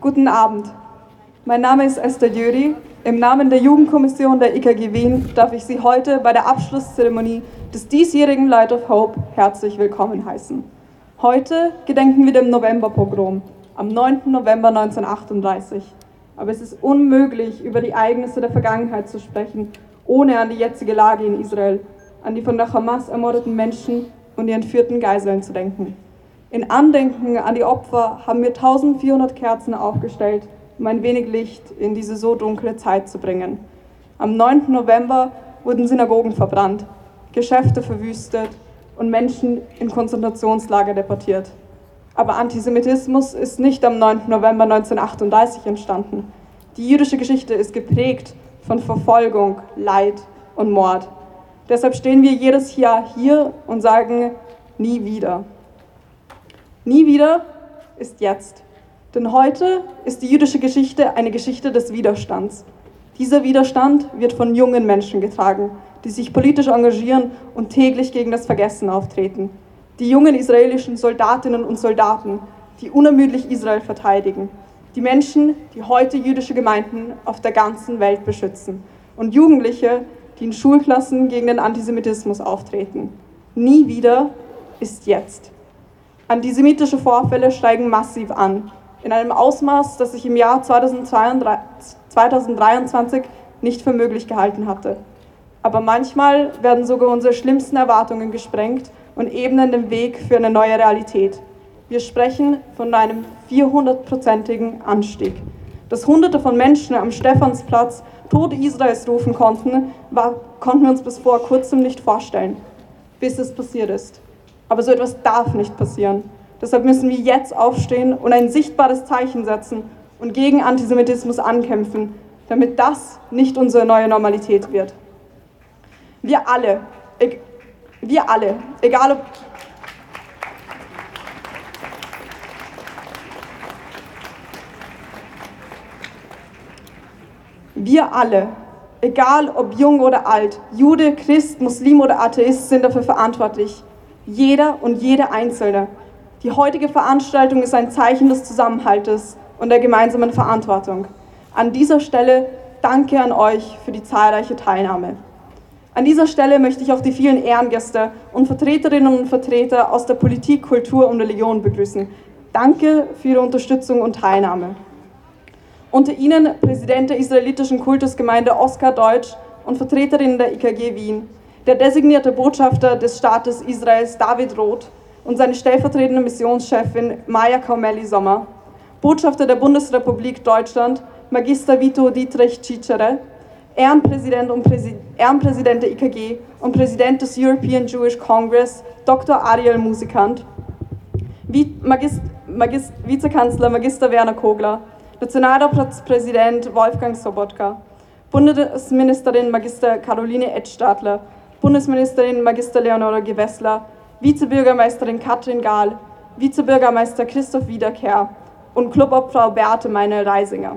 Guten Abend. Mein Name ist Esther Jöri. Im Namen der Jugendkommission der IKG Wien darf ich Sie heute bei der Abschlusszeremonie des diesjährigen Light of Hope herzlich willkommen heißen. Heute gedenken wir dem Novemberpogrom am 9. November 1938. Aber es ist unmöglich, über die Ereignisse der Vergangenheit zu sprechen, ohne an die jetzige Lage in Israel, an die von der Hamas ermordeten Menschen und die entführten Geiseln zu denken. In Andenken an die Opfer haben wir 1400 Kerzen aufgestellt, um ein wenig Licht in diese so dunkle Zeit zu bringen. Am 9. November wurden Synagogen verbrannt, Geschäfte verwüstet und Menschen in Konzentrationslager deportiert. Aber Antisemitismus ist nicht am 9. November 1938 entstanden. Die jüdische Geschichte ist geprägt von Verfolgung, Leid und Mord. Deshalb stehen wir jedes Jahr hier und sagen, nie wieder. Nie wieder ist jetzt. Denn heute ist die jüdische Geschichte eine Geschichte des Widerstands. Dieser Widerstand wird von jungen Menschen getragen, die sich politisch engagieren und täglich gegen das Vergessen auftreten. Die jungen israelischen Soldatinnen und Soldaten, die unermüdlich Israel verteidigen. Die Menschen, die heute jüdische Gemeinden auf der ganzen Welt beschützen. Und Jugendliche, die in Schulklassen gegen den Antisemitismus auftreten. Nie wieder ist jetzt. Antisemitische Vorfälle steigen massiv an, in einem Ausmaß, das ich im Jahr 2023 nicht für möglich gehalten hatte. Aber manchmal werden sogar unsere schlimmsten Erwartungen gesprengt und ebnen den Weg für eine neue Realität. Wir sprechen von einem 400-prozentigen Anstieg. Dass Hunderte von Menschen am Stephansplatz Tod Israels rufen konnten, war, konnten wir uns bis vor kurzem nicht vorstellen, bis es passiert ist. Aber so etwas darf nicht passieren. Deshalb müssen wir jetzt aufstehen und ein sichtbares Zeichen setzen und gegen Antisemitismus ankämpfen, damit das nicht unsere neue Normalität wird. Wir alle, wir alle, egal ob Wir alle, egal ob jung oder alt, Jude, Christ, Muslim oder Atheist, sind dafür verantwortlich, jeder und jede Einzelne. Die heutige Veranstaltung ist ein Zeichen des Zusammenhaltes und der gemeinsamen Verantwortung. An dieser Stelle danke an euch für die zahlreiche Teilnahme. An dieser Stelle möchte ich auch die vielen Ehrengäste und Vertreterinnen und Vertreter aus der Politik, Kultur und Religion begrüßen. Danke für Ihre Unterstützung und Teilnahme. Unter Ihnen Präsident der israelitischen Kultusgemeinde Oskar Deutsch und Vertreterin der IKG Wien, der designierte Botschafter des Staates Israels David Roth und seine stellvertretende Missionschefin Maya Kaumelli Sommer, Botschafter der Bundesrepublik Deutschland Magister Vito Dietrich Cicere, Ehrenpräsident, und Präsi Ehrenpräsident der IKG und Präsident des European Jewish Congress Dr. Ariel Musikant, Magist Magist Vizekanzler Magister Werner Kogler, Nationalratspräsident Wolfgang Sobotka, Bundesministerin Magister Caroline Edstadler, Bundesministerin Magister Leonore Gewessler, Vizebürgermeisterin Katrin Gahl, Vizebürgermeister Christoph Wiederkehr und Clubobfrau Beate Meine-Reisinger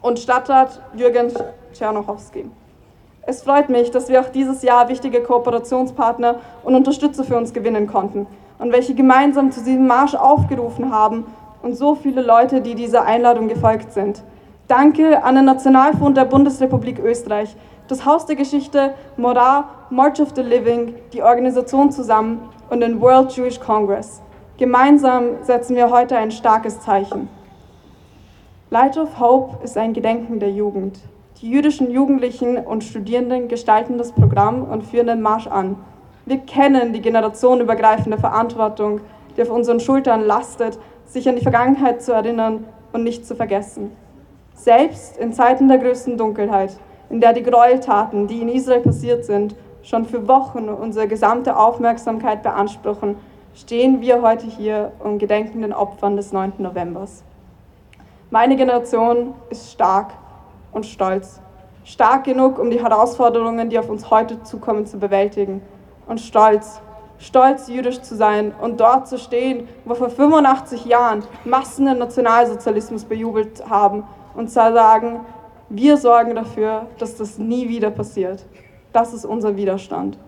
und Stadtrat Jürgen Czernochowski. Es freut mich, dass wir auch dieses Jahr wichtige Kooperationspartner und Unterstützer für uns gewinnen konnten und welche gemeinsam zu diesem Marsch aufgerufen haben und so viele Leute, die dieser Einladung gefolgt sind. Danke an den Nationalfonds der Bundesrepublik Österreich, das Haus der Geschichte, Morar, March of the Living, die Organisation zusammen und den World Jewish Congress. Gemeinsam setzen wir heute ein starkes Zeichen. Light of Hope ist ein Gedenken der Jugend. Die jüdischen Jugendlichen und Studierenden gestalten das Programm und führen den Marsch an. Wir kennen die generationenübergreifende Verantwortung, die auf unseren Schultern lastet, sich an die Vergangenheit zu erinnern und nicht zu vergessen. Selbst in Zeiten der größten Dunkelheit in der die Gräueltaten, die in Israel passiert sind, schon für Wochen unsere gesamte Aufmerksamkeit beanspruchen, stehen wir heute hier und gedenken den Opfern des 9. Novembers. Meine Generation ist stark und stolz. Stark genug, um die Herausforderungen, die auf uns heute zukommen, zu bewältigen. Und stolz, stolz jüdisch zu sein und dort zu stehen, wo vor 85 Jahren Massen den Nationalsozialismus bejubelt haben und zu sagen, wir sorgen dafür, dass das nie wieder passiert. Das ist unser Widerstand.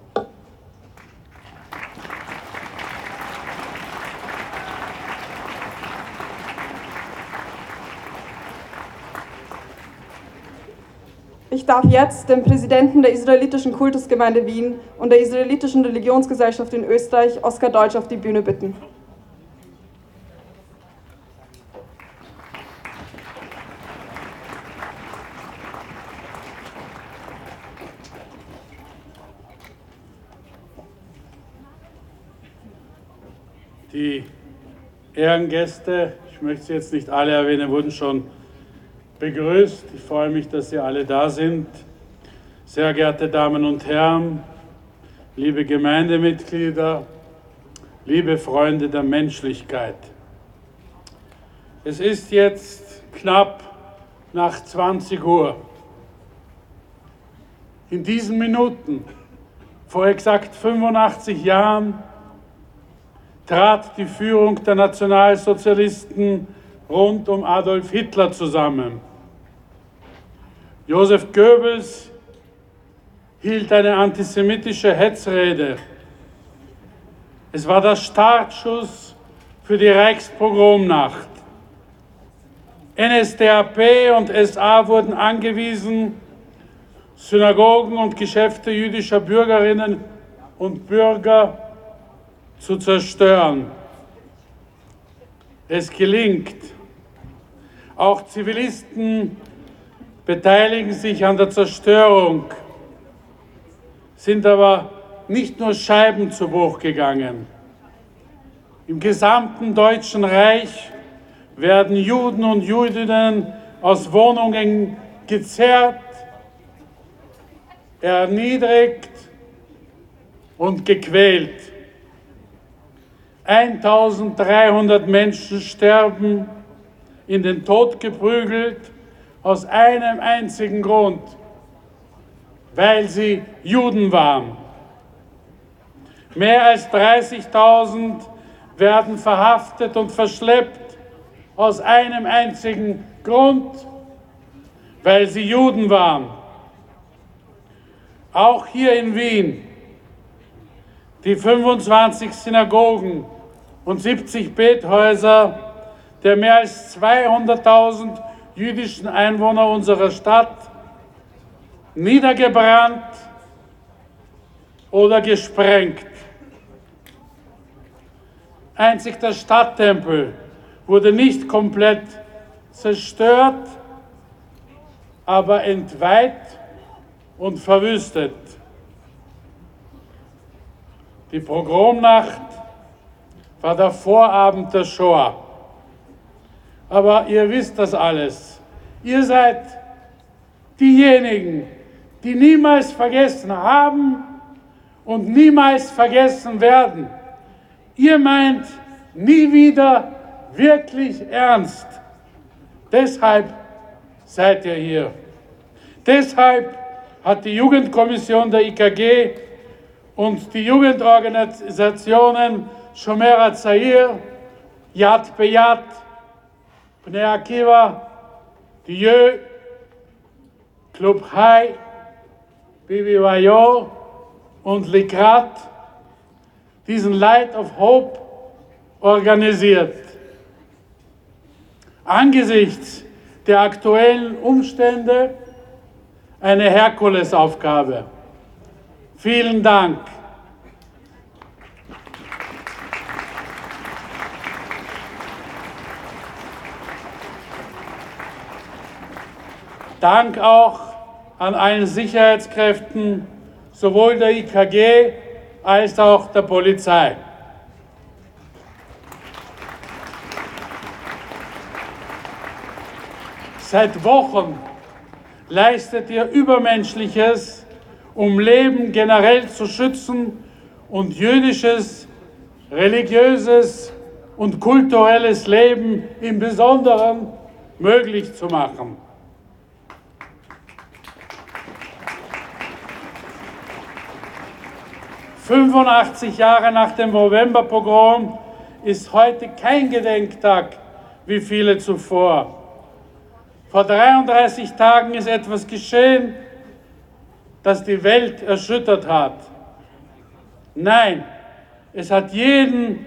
Ich darf jetzt den Präsidenten der israelitischen Kultusgemeinde Wien und der israelitischen Religionsgesellschaft in Österreich, Oskar Deutsch, auf die Bühne bitten. Die Ehrengäste, ich möchte sie jetzt nicht alle erwähnen, wurden schon begrüßt. Ich freue mich, dass Sie alle da sind. Sehr geehrte Damen und Herren, liebe Gemeindemitglieder, liebe Freunde der Menschlichkeit. Es ist jetzt knapp nach 20 Uhr. In diesen Minuten, vor exakt 85 Jahren, trat die Führung der Nationalsozialisten rund um Adolf Hitler zusammen. Josef Goebbels hielt eine antisemitische Hetzrede. Es war der Startschuss für die Reichspogromnacht. NSDAP und SA wurden angewiesen, Synagogen und Geschäfte jüdischer Bürgerinnen und Bürger zu zerstören. Es gelingt. Auch Zivilisten beteiligen sich an der Zerstörung, sind aber nicht nur Scheiben zu Bruch gegangen. Im gesamten Deutschen Reich werden Juden und Jüdinnen aus Wohnungen gezerrt, erniedrigt und gequält. 1300 Menschen sterben, in den Tod geprügelt, aus einem einzigen Grund, weil sie Juden waren. Mehr als 30.000 werden verhaftet und verschleppt aus einem einzigen Grund, weil sie Juden waren. Auch hier in Wien, die 25 Synagogen, und 70 Bethäuser der mehr als 200.000 jüdischen Einwohner unserer Stadt niedergebrannt oder gesprengt. Einzig der Stadttempel wurde nicht komplett zerstört, aber entweiht und verwüstet. Die Pogromnacht war der Vorabend der Shoah. Aber ihr wisst das alles. Ihr seid diejenigen, die niemals vergessen haben und niemals vergessen werden. Ihr meint nie wieder wirklich ernst. Deshalb seid ihr hier. Deshalb hat die Jugendkommission der IKG und die Jugendorganisationen שומר הצעיר, יד ביד, בני עקיבא, דיו, Club High, BBYO und Likrat diesen Light of Hope organisiert. Angesichts der aktuellen Umstände eine Herkulesaufgabe. Vielen Dank. Dank auch an allen Sicherheitskräften, sowohl der IKG als auch der Polizei. Seit Wochen leistet ihr Übermenschliches, um Leben generell zu schützen und jüdisches, religiöses und kulturelles Leben im Besonderen möglich zu machen. 85 Jahre nach dem Novemberpogrom ist heute kein Gedenktag wie viele zuvor. Vor 33 Tagen ist etwas geschehen, das die Welt erschüttert hat. Nein, es hat jeden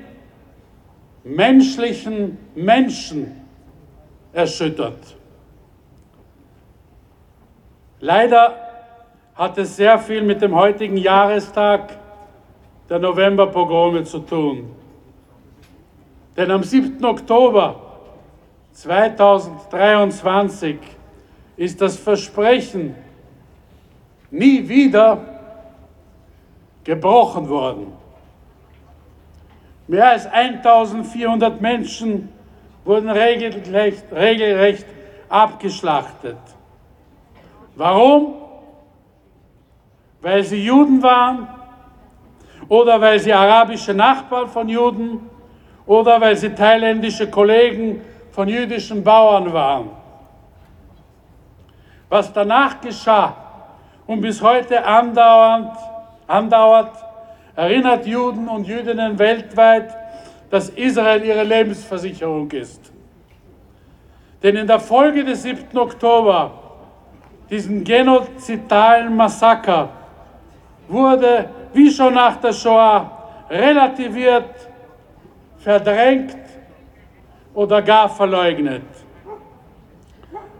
menschlichen Menschen erschüttert. Leider hat es sehr viel mit dem heutigen Jahrestag der Novemberpogrome zu tun. Denn am 7. Oktober 2023 ist das Versprechen nie wieder gebrochen worden. Mehr als 1400 Menschen wurden regelrecht, regelrecht abgeschlachtet. Warum? Weil sie Juden waren oder weil sie arabische Nachbarn von Juden oder weil sie thailändische Kollegen von jüdischen Bauern waren. Was danach geschah und bis heute andauernd, andauert, erinnert Juden und Jüdinnen weltweit, dass Israel ihre Lebensversicherung ist. Denn in der Folge des 7. Oktober, diesen genozidalen Massaker, wurde, wie schon nach der Shoah, relativiert, verdrängt oder gar verleugnet.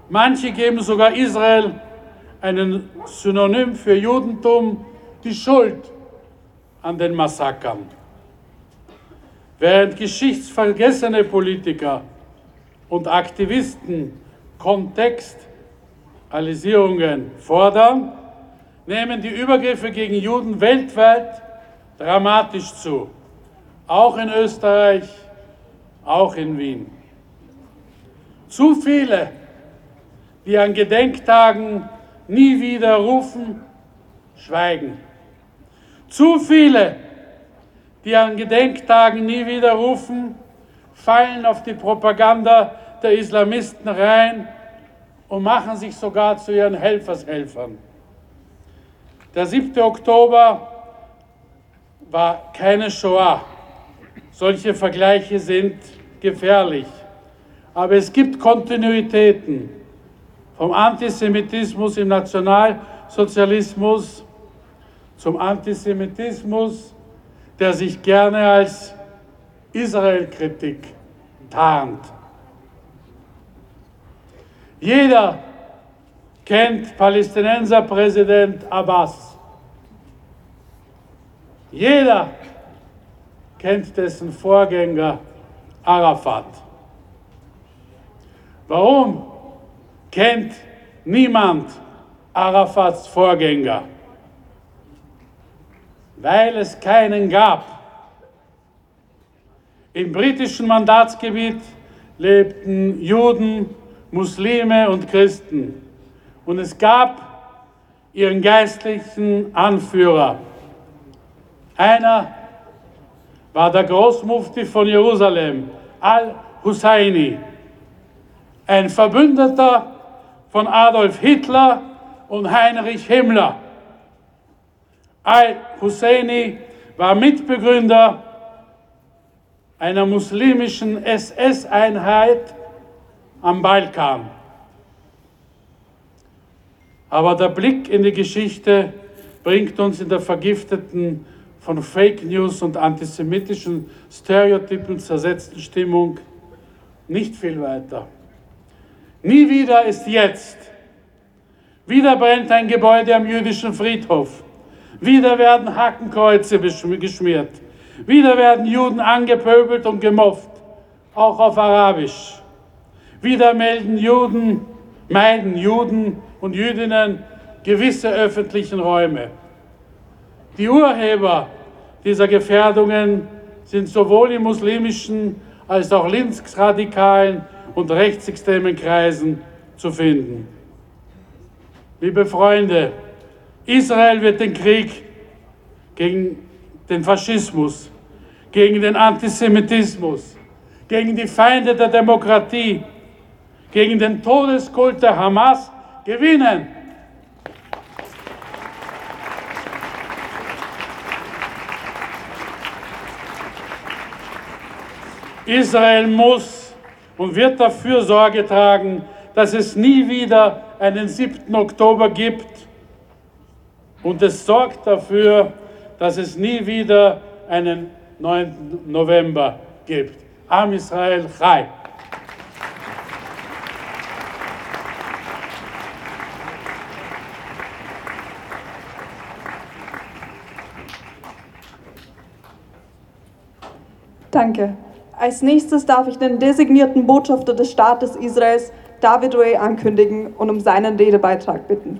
Manche geben sogar Israel einen Synonym für Judentum, die Schuld an den Massakern. Während geschichtsvergessene Politiker und Aktivisten Kontextualisierungen fordern, nehmen die Übergriffe gegen Juden weltweit dramatisch zu, auch in Österreich, auch in Wien. Zu viele, die an Gedenktagen nie wieder rufen, schweigen. Zu viele, die an Gedenktagen nie wieder rufen, fallen auf die Propaganda der Islamisten rein und machen sich sogar zu ihren Helfershelfern. Der 7. Oktober war keine Shoah. Solche Vergleiche sind gefährlich. Aber es gibt Kontinuitäten vom Antisemitismus im Nationalsozialismus zum Antisemitismus, der sich gerne als Israel-Kritik tarnt. Jeder kennt Palästinenser-Präsident Abbas. Jeder kennt dessen Vorgänger Arafat. Warum kennt niemand Arafats Vorgänger? Weil es keinen gab. Im britischen Mandatsgebiet lebten Juden, Muslime und Christen. Und es gab ihren geistlichen Anführer. Einer war der Großmufti von Jerusalem, Al-Husseini, ein Verbündeter von Adolf Hitler und Heinrich Himmler. Al-Husseini war Mitbegründer einer muslimischen SS-Einheit am Balkan. Aber der Blick in die Geschichte bringt uns in der vergifteten, von Fake News und antisemitischen Stereotypen zersetzten Stimmung nicht viel weiter. Nie wieder ist jetzt. Wieder brennt ein Gebäude am jüdischen Friedhof. Wieder werden Hakenkreuze geschmiert. Wieder werden Juden angepöbelt und gemobbt, auch auf Arabisch. Wieder melden Juden, meiden Juden und Jüdinnen gewisse öffentlichen Räume. Die Urheber dieser Gefährdungen sind sowohl in muslimischen als auch linksradikalen und rechtsextremen Kreisen zu finden. Liebe Freunde, Israel wird den Krieg gegen den Faschismus, gegen den Antisemitismus, gegen die Feinde der Demokratie, gegen den Todeskult der Hamas gewinnen. Israel muss und wird dafür Sorge tragen, dass es nie wieder einen 7. Oktober gibt. Und es sorgt dafür, dass es nie wieder einen 9. November gibt. Am Israel Chai. Danke. Als nächstes darf ich den designierten Botschafter des Staates Israels, David Ray, ankündigen und um seinen Redebeitrag bitten.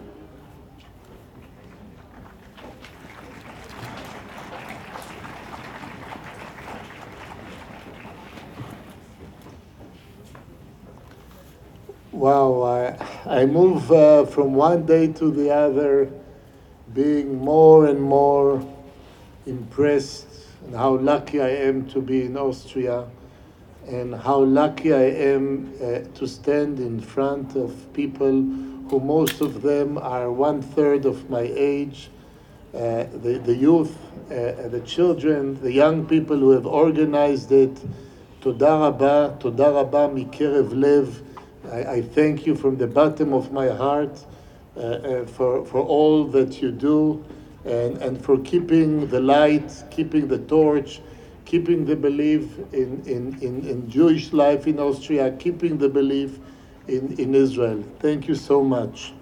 Wow, I, I move uh, from one day to the other, being more and more impressed how lucky I am to be in Austria and how lucky I am uh, to stand in front of people who most of them are one third of my age, uh, the, the youth, uh, the children, the young people who have organized it. תודה רבה, תודה רבה מקרב לב. I, I thank you from the bottom of my heart uh, uh, for, for all that you do and, and for keeping the light, keeping the torch, keeping the belief in, in, in, in Jewish life in Austria, keeping the belief in, in Israel. Thank you so much.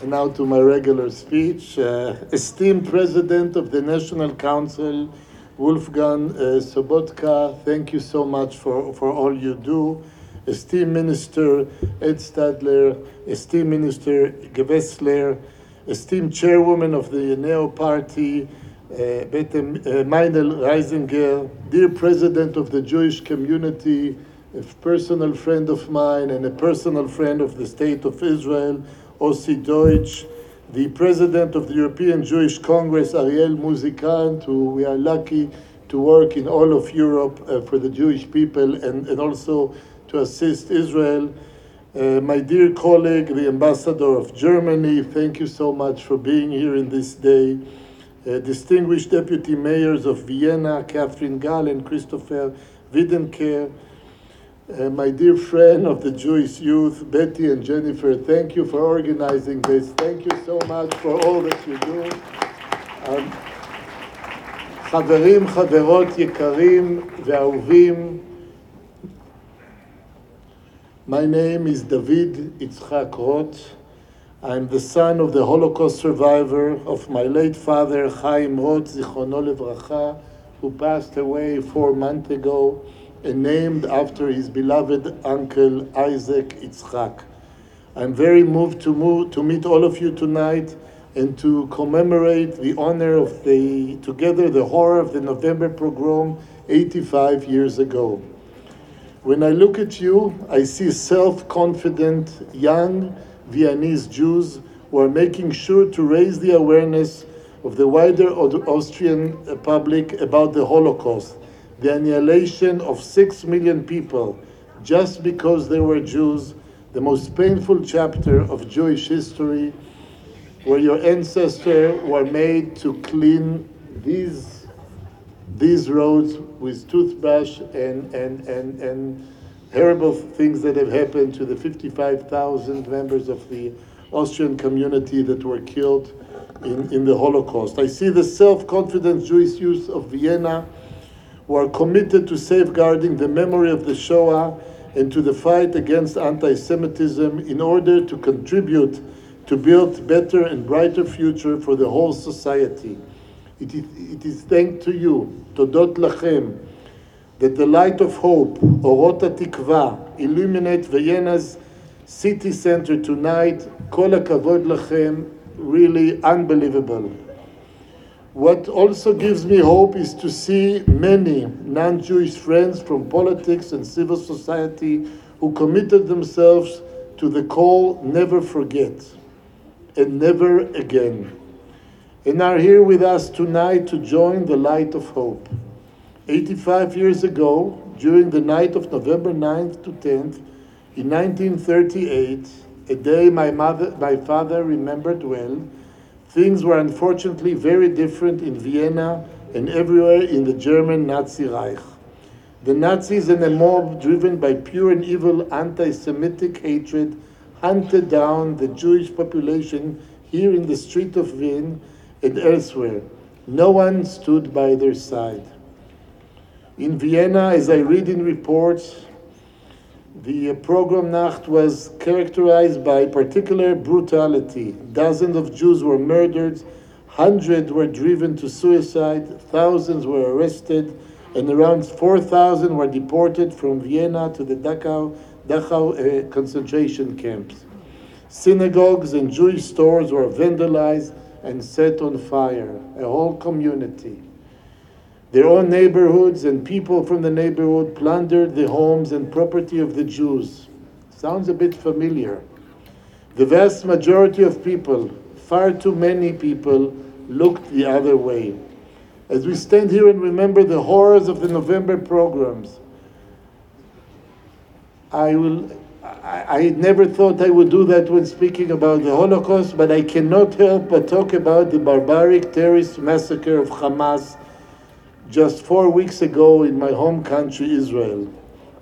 And now to my regular speech. Uh, esteemed President of the National Council, Wolfgang uh, Sobotka, thank you so much for, for all you do. Esteemed Minister Ed Stadler, esteemed Minister Gewessler, esteemed Chairwoman of the Neo Party, uh, Bete uh, Meinel Reisinger, dear President of the Jewish community, a personal friend of mine and a personal friend of the State of Israel, Ossi Deutsch, the President of the European Jewish Congress, Ariel Muzikant, who we are lucky to work in all of Europe uh, for the Jewish people and, and also to assist Israel. Uh, my dear colleague, the Ambassador of Germany, thank you so much for being here in this day. Uh, distinguished Deputy Mayors of Vienna, Catherine Gall and Christopher Wiedenkehr, uh, my dear friend of the Jewish youth, Betty and Jennifer, thank you for organizing this. Thank you so much for all that you do. Um, חברים, חברות יקרים ואהובים, my name is David Yitzhak Roth. I'm the son of the Holocaust survivor of my late father, Chaim Roth, Zichrono Levracha, who passed away four months ago and named after his beloved uncle Isaac Yitzhak. I'm very moved to, move, to meet all of you tonight and to commemorate the honor of the, together the horror of the November pogrom 85 years ago. When I look at you, I see self confident young Viennese Jews who are making sure to raise the awareness of the wider Austrian uh, public about the Holocaust, the annihilation of six million people just because they were Jews, the most painful chapter of Jewish history, where your ancestors were made to clean these these roads with toothbrush and, and, and, and horrible things that have happened to the 55,000 members of the Austrian community that were killed in, in the Holocaust. I see the self confident Jewish youth of Vienna who are committed to safeguarding the memory of the Shoah and to the fight against anti Semitism in order to contribute to build better and brighter future for the whole society. It is, it is thanks to you, תודות לכם, that the light of hope, אורות התקווה, illuminate Vienna's city center tonight. כל הכבוד לכם, really unbelievable. What also gives me hope is to see many non Jewish friends from politics and civil society who committed themselves to the call never forget and never again and are here with us tonight to join the light of hope. 85 years ago, during the night of November 9th to 10th, in 1938, a day my, mother, my father remembered well, things were unfortunately very different in Vienna and everywhere in the German Nazi Reich. The Nazis and a mob driven by pure and evil anti Semitic hatred hunted down the Jewish population here in the street of Vienna and elsewhere. No one stood by their side. In Vienna, as I read in reports, The uh, program Nacht was characterized by particular brutality. Dozens of Jews were murdered, hundreds were driven to suicide, thousands were arrested, and around 4,000 were deported from Vienna to the Dachau, Dachau uh, concentration camps. Synagogues and Jewish stores were vandalized and set on fire, a whole community. Their own neighborhoods and people from the neighborhood plundered the homes and property of the Jews. Sounds a bit familiar. The vast majority of people, far too many people, looked the other way. As we stand here and remember the horrors of the November programs, I will. I, never thought I would do that when speaking about the Holocaust, but I cannot help but talk about the barbaric terrorist massacre of Hamas just four weeks ago in my home country, Israel.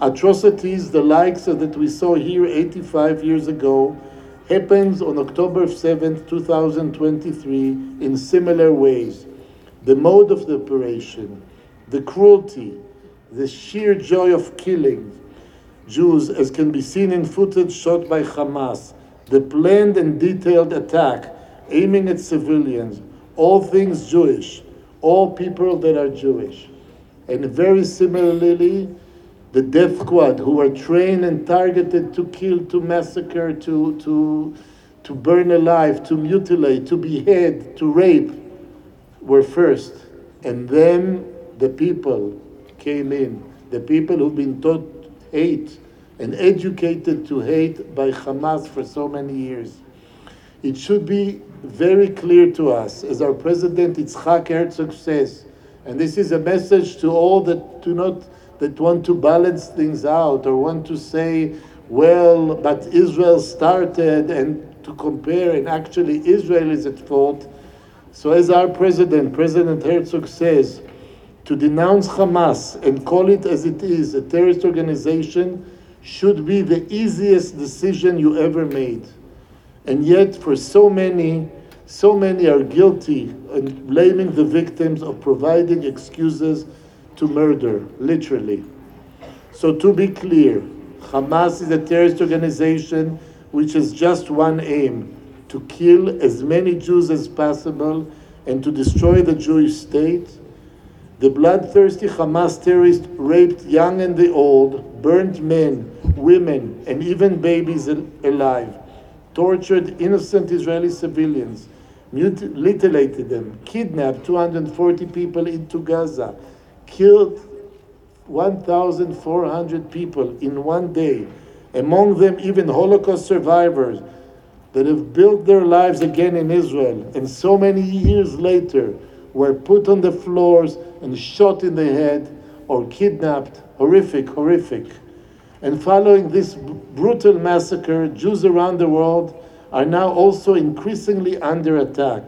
Atrocities the likes of that we saw here 85 years ago happens on October 7th, 2023 in similar ways. The mode of the operation, the cruelty, the sheer joy of killing Jews, as can be seen in footage shot by Hamas, the planned and detailed attack aiming at civilians, all things Jewish, all people that are Jewish. And very similarly, the death squad who were trained and targeted to kill, to massacre, to, to, to burn alive, to mutilate, to behead, to rape, were first. And then the people came in, the people who've been taught hate and educated to hate by Hamas for so many years. It should be very clear to us, as our President Yitzhak Herzog says, and this is a message to all that do not that want to balance things out or want to say, well, but Israel started and to compare, and actually Israel is at fault. So, as our president, President Herzog says, to denounce Hamas and call it as it is, a terrorist organization, should be the easiest decision you ever made. And yet, for so many, so many are guilty and blaming the victims of providing excuses to murder, literally. So, to be clear, Hamas is a terrorist organization which has just one aim to kill as many Jews as possible and to destroy the Jewish state. The bloodthirsty Hamas terrorists raped young and the old, burned men, women, and even babies alive. Tortured innocent Israeli civilians, mutilated them, kidnapped 240 people into Gaza, killed 1,400 people in one day, among them even Holocaust survivors that have built their lives again in Israel, and so many years later were put on the floors and shot in the head or kidnapped. Horrific, horrific. And following this brutal massacre, Jews around the world are now also increasingly under attack,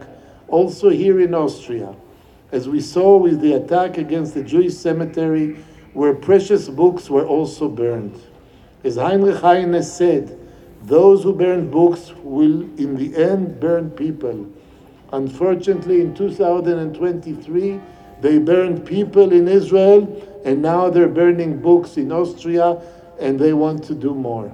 also here in Austria, as we saw with the attack against the Jewish cemetery, where precious books were also burned. As Heinrich Heine said, those who burn books will in the end burn people. Unfortunately, in 2023, they burned people in Israel, and now they're burning books in Austria and they want to do more.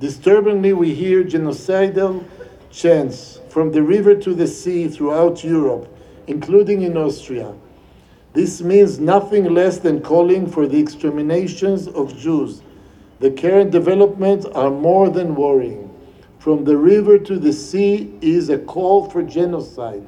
Disturbingly, we hear genocidal chants from the river to the sea throughout Europe, including in Austria. This means nothing less than calling for the exterminations of Jews. The current developments are more than worrying. From the river to the sea is a call for genocide.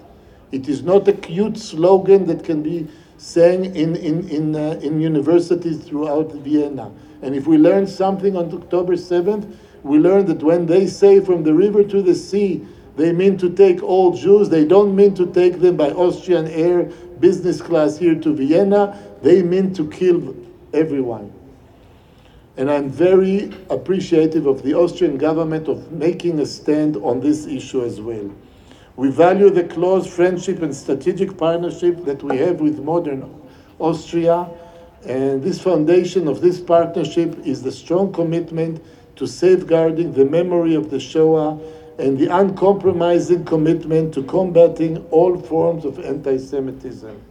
It is not a cute slogan that can be sang in, in, in, uh, in universities throughout Vienna. And if we learn something on October 7th, we learn that when they say from the river to the sea, they mean to take all Jews. They don't mean to take them by Austrian air business class here to Vienna. They mean to kill everyone. And I'm very appreciative of the Austrian government of making a stand on this issue as well. We value the close friendship and strategic partnership that we have with modern Austria and this foundation of this partnership is the strong commitment to safeguarding the memory of the Shoah and the uncompromising commitment to combating all forms of anti Semitism.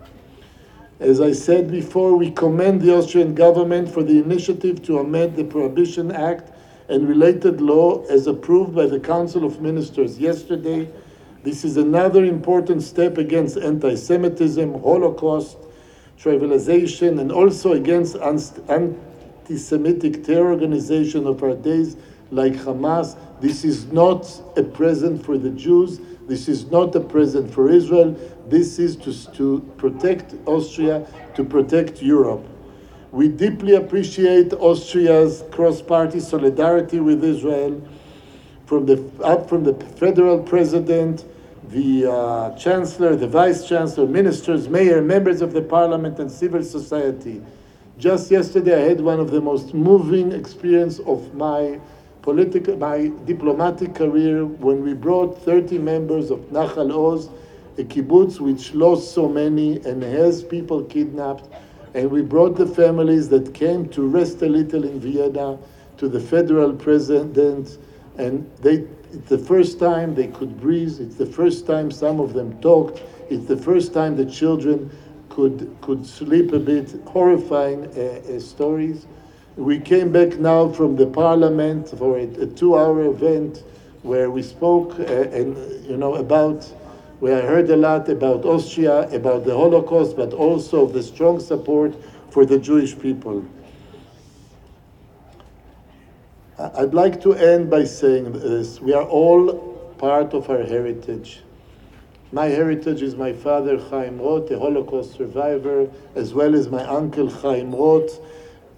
As I said before, we commend the Austrian government for the initiative to amend the Prohibition Act and related law as approved by the Council of Ministers yesterday. This is another important step against anti Semitism, Holocaust, trivialization, and also against anti Semitic terror organizations of our days like Hamas. This is not a present for the Jews. This is not a present for Israel. This is to, to protect Austria, to protect Europe. We deeply appreciate Austria's cross-party solidarity with Israel, from the, up from the federal president, the uh, chancellor, the vice chancellor, ministers, mayor, members of the parliament, and civil society. Just yesterday, I had one of the most moving experience of my political, my diplomatic career when we brought 30 members of Nachal Oz a kibbutz which lost so many and has people kidnapped. And we brought the families that came to rest a little in Vienna to the federal president. And they, it's the first time they could breathe. It's the first time some of them talked. It's the first time the children could, could sleep a bit. Horrifying uh, uh, stories. We came back now from the parliament for a, a two-hour event where we spoke uh, and you know about where I heard a lot about Austria, about the Holocaust, but also the strong support for the Jewish people. I'd like to end by saying this. We are all part of our heritage. My heritage is my father, Chaim Roth, a Holocaust survivor, as well as my uncle, Chaim Roth,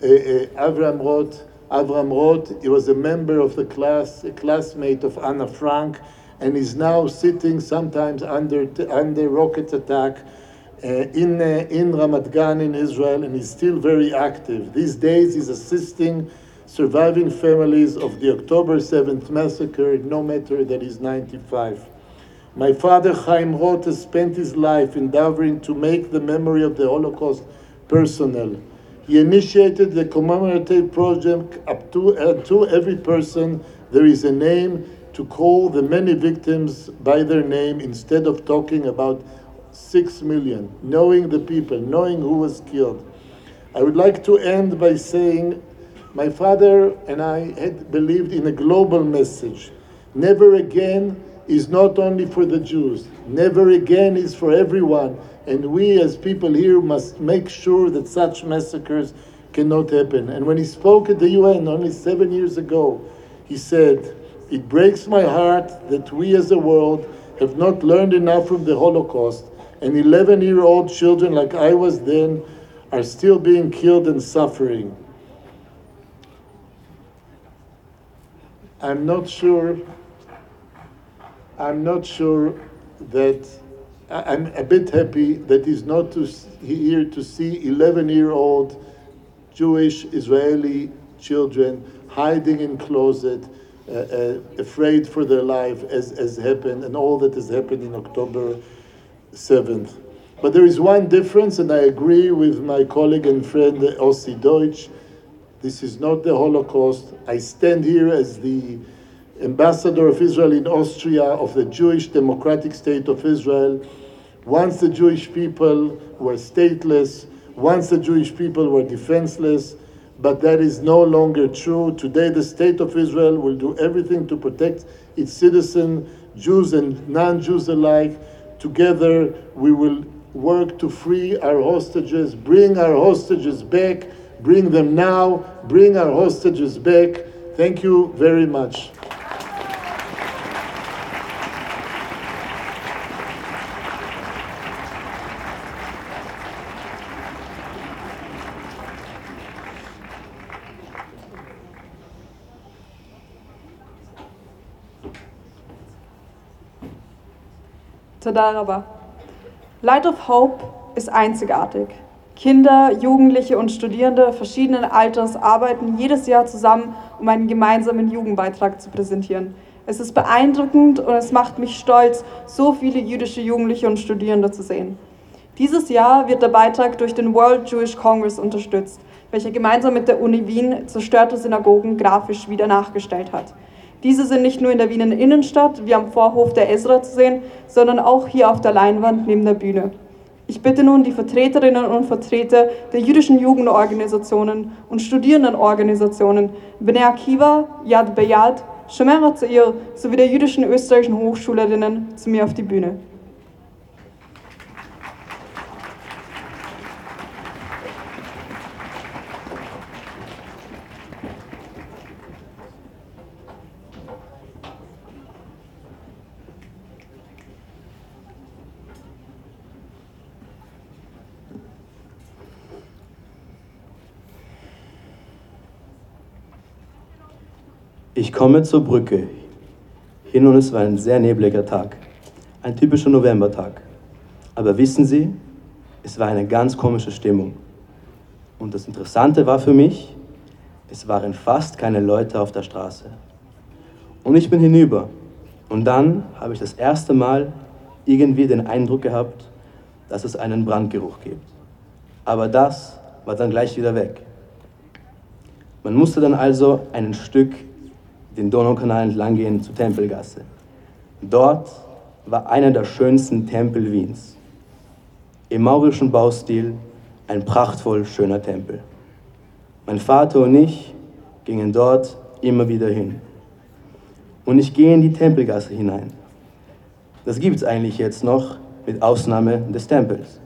uh, uh, Avram Roth. Avram Roth, he was a member of the class, a classmate of Anna Frank, and is now sitting sometimes under, under rocket attack uh, in, uh, in Ramat Gan in Israel, and he's still very active. These days, he's assisting surviving families of the October 7th massacre, no matter that he's 95. My father, Chaim Roth, spent his life endeavoring to make the memory of the Holocaust personal. He initiated the commemorative project up to, uh, to every person there is a name to call the many victims by their name instead of talking about six million, knowing the people, knowing who was killed. I would like to end by saying my father and I had believed in a global message. Never again is not only for the Jews, never again is for everyone. And we as people here must make sure that such massacres cannot happen. And when he spoke at the UN only seven years ago, he said, it breaks my heart that we as a world have not learned enough from the Holocaust, and 11 year old children, like I was then, are still being killed and suffering. I'm not sure. I'm not sure that I'm a bit happy that he's not to, here to see 11 year old Jewish Israeli children hiding in closet uh, uh, afraid for their life as, as happened and all that has happened in October 7th. But there is one difference, and I agree with my colleague and friend Ossi Deutsch. This is not the Holocaust. I stand here as the ambassador of Israel in Austria of the Jewish Democratic State of Israel. Once the Jewish people were stateless, once the Jewish people were defenseless, but that is no longer true. Today, the state of Israel will do everything to protect its citizens, Jews and non Jews alike. Together, we will work to free our hostages, bring our hostages back, bring them now, bring our hostages back. Thank you very much. Tadaraba. Light of Hope ist einzigartig. Kinder, Jugendliche und Studierende verschiedenen Alters arbeiten jedes Jahr zusammen, um einen gemeinsamen Jugendbeitrag zu präsentieren. Es ist beeindruckend und es macht mich stolz, so viele jüdische Jugendliche und Studierende zu sehen. Dieses Jahr wird der Beitrag durch den World Jewish Congress unterstützt, welcher gemeinsam mit der Uni Wien zerstörte Synagogen grafisch wieder nachgestellt hat. Diese sind nicht nur in der Wiener Innenstadt wie am Vorhof der Esra zu sehen, sondern auch hier auf der Leinwand neben der Bühne. Ich bitte nun die Vertreterinnen und Vertreter der jüdischen Jugendorganisationen und Studierendenorganisationen Bnei Akiva, Yad Beyad, Shomer Zair sowie der jüdischen österreichischen Hochschülerinnen zu mir auf die Bühne. Ich komme zur Brücke hin und es war ein sehr nebliger Tag, ein typischer Novembertag. Aber wissen Sie, es war eine ganz komische Stimmung. Und das Interessante war für mich, es waren fast keine Leute auf der Straße. Und ich bin hinüber. Und dann habe ich das erste Mal irgendwie den Eindruck gehabt, dass es einen Brandgeruch gibt. Aber das war dann gleich wieder weg. Man musste dann also ein Stück den Donaukanal entlang gehen zur Tempelgasse. Dort war einer der schönsten Tempel Wiens. Im maurischen Baustil ein prachtvoll schöner Tempel. Mein Vater und ich gingen dort immer wieder hin. Und ich gehe in die Tempelgasse hinein. Das gibt es eigentlich jetzt noch, mit Ausnahme des Tempels.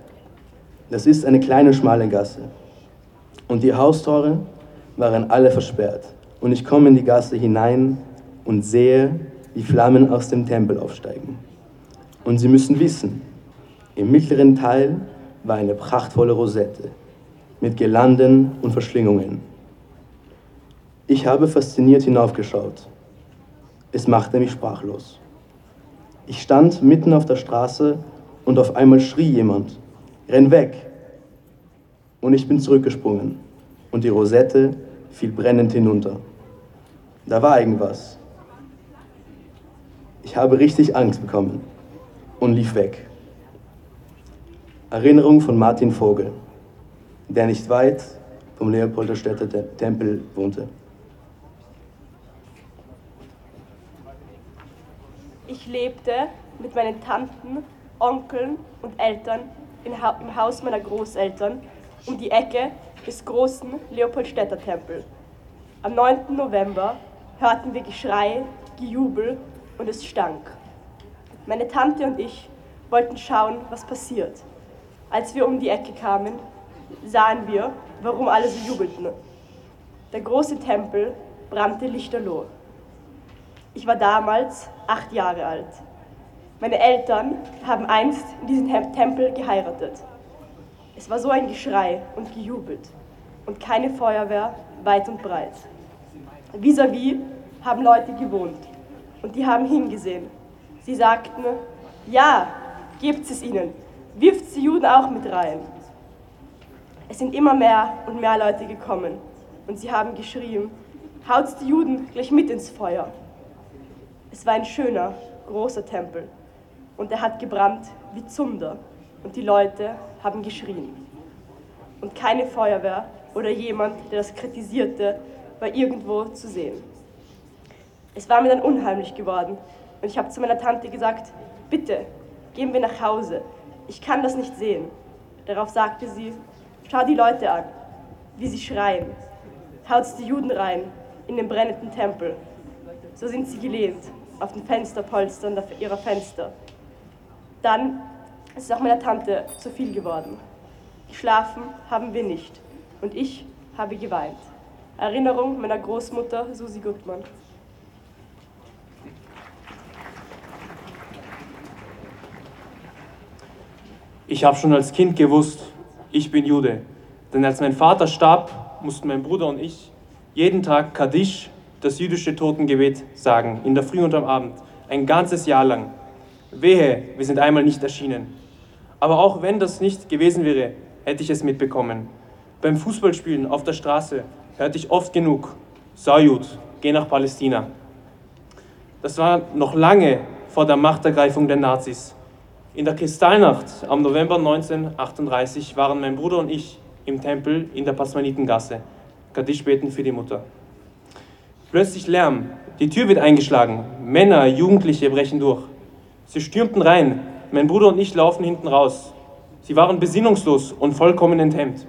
Das ist eine kleine, schmale Gasse. Und die Haustore waren alle versperrt und ich komme in die Gasse hinein und sehe, wie Flammen aus dem Tempel aufsteigen. Und Sie müssen wissen, im mittleren Teil war eine prachtvolle Rosette mit Girlanden und Verschlingungen. Ich habe fasziniert hinaufgeschaut. Es machte mich sprachlos. Ich stand mitten auf der Straße und auf einmal schrie jemand, renn weg! Und ich bin zurückgesprungen und die Rosette fiel brennend hinunter. Da war irgendwas. Ich habe richtig Angst bekommen und lief weg. Erinnerung von Martin Vogel, der nicht weit vom Leopolderstädter Tempel wohnte. Ich lebte mit meinen Tanten, Onkeln und Eltern im Haus meiner Großeltern um die Ecke des großen Leopoldstädter Tempels. Am 9. November hörten wir Geschrei, Gejubel und es stank. Meine Tante und ich wollten schauen, was passiert. Als wir um die Ecke kamen, sahen wir, warum alle so jubelten. Der große Tempel brannte lichterloh. Ich war damals acht Jahre alt. Meine Eltern haben einst in diesem Tempel geheiratet. Es war so ein Geschrei und gejubelt und keine Feuerwehr weit und breit. Vis-à-vis -vis haben Leute gewohnt und die haben hingesehen. Sie sagten, ja, gebt es ihnen, wirft die Juden auch mit rein. Es sind immer mehr und mehr Leute gekommen und sie haben geschrien, haut die Juden gleich mit ins Feuer. Es war ein schöner, großer Tempel und er hat gebrannt wie Zunder und die Leute haben geschrien. Und keine Feuerwehr oder jemand, der das kritisierte, war irgendwo zu sehen. Es war mir dann unheimlich geworden und ich habe zu meiner Tante gesagt, bitte, gehen wir nach Hause, ich kann das nicht sehen. Darauf sagte sie, schau die Leute an, wie sie schreien, haut die Juden rein in den brennenden Tempel. So sind sie gelehnt auf den Fensterpolstern ihrer Fenster. Dann ist auch meiner Tante zu viel geworden. Geschlafen haben wir nicht und ich habe geweint. Erinnerung meiner Großmutter Susi Gutmann. Ich habe schon als Kind gewusst, ich bin Jude. Denn als mein Vater starb, mussten mein Bruder und ich jeden Tag Kaddisch, das jüdische Totengebet, sagen, in der Früh und am Abend, ein ganzes Jahr lang. Wehe, wir sind einmal nicht erschienen. Aber auch wenn das nicht gewesen wäre, hätte ich es mitbekommen. Beim Fußballspielen auf der Straße hörte ich oft genug, Sajud, geh nach Palästina. Das war noch lange vor der Machtergreifung der Nazis. In der Kristallnacht am November 1938 waren mein Bruder und ich im Tempel in der Pasmanitengasse, Kaddisch beten für die Mutter. Plötzlich Lärm, die Tür wird eingeschlagen, Männer, Jugendliche brechen durch. Sie stürmten rein, mein Bruder und ich laufen hinten raus. Sie waren besinnungslos und vollkommen enthemmt.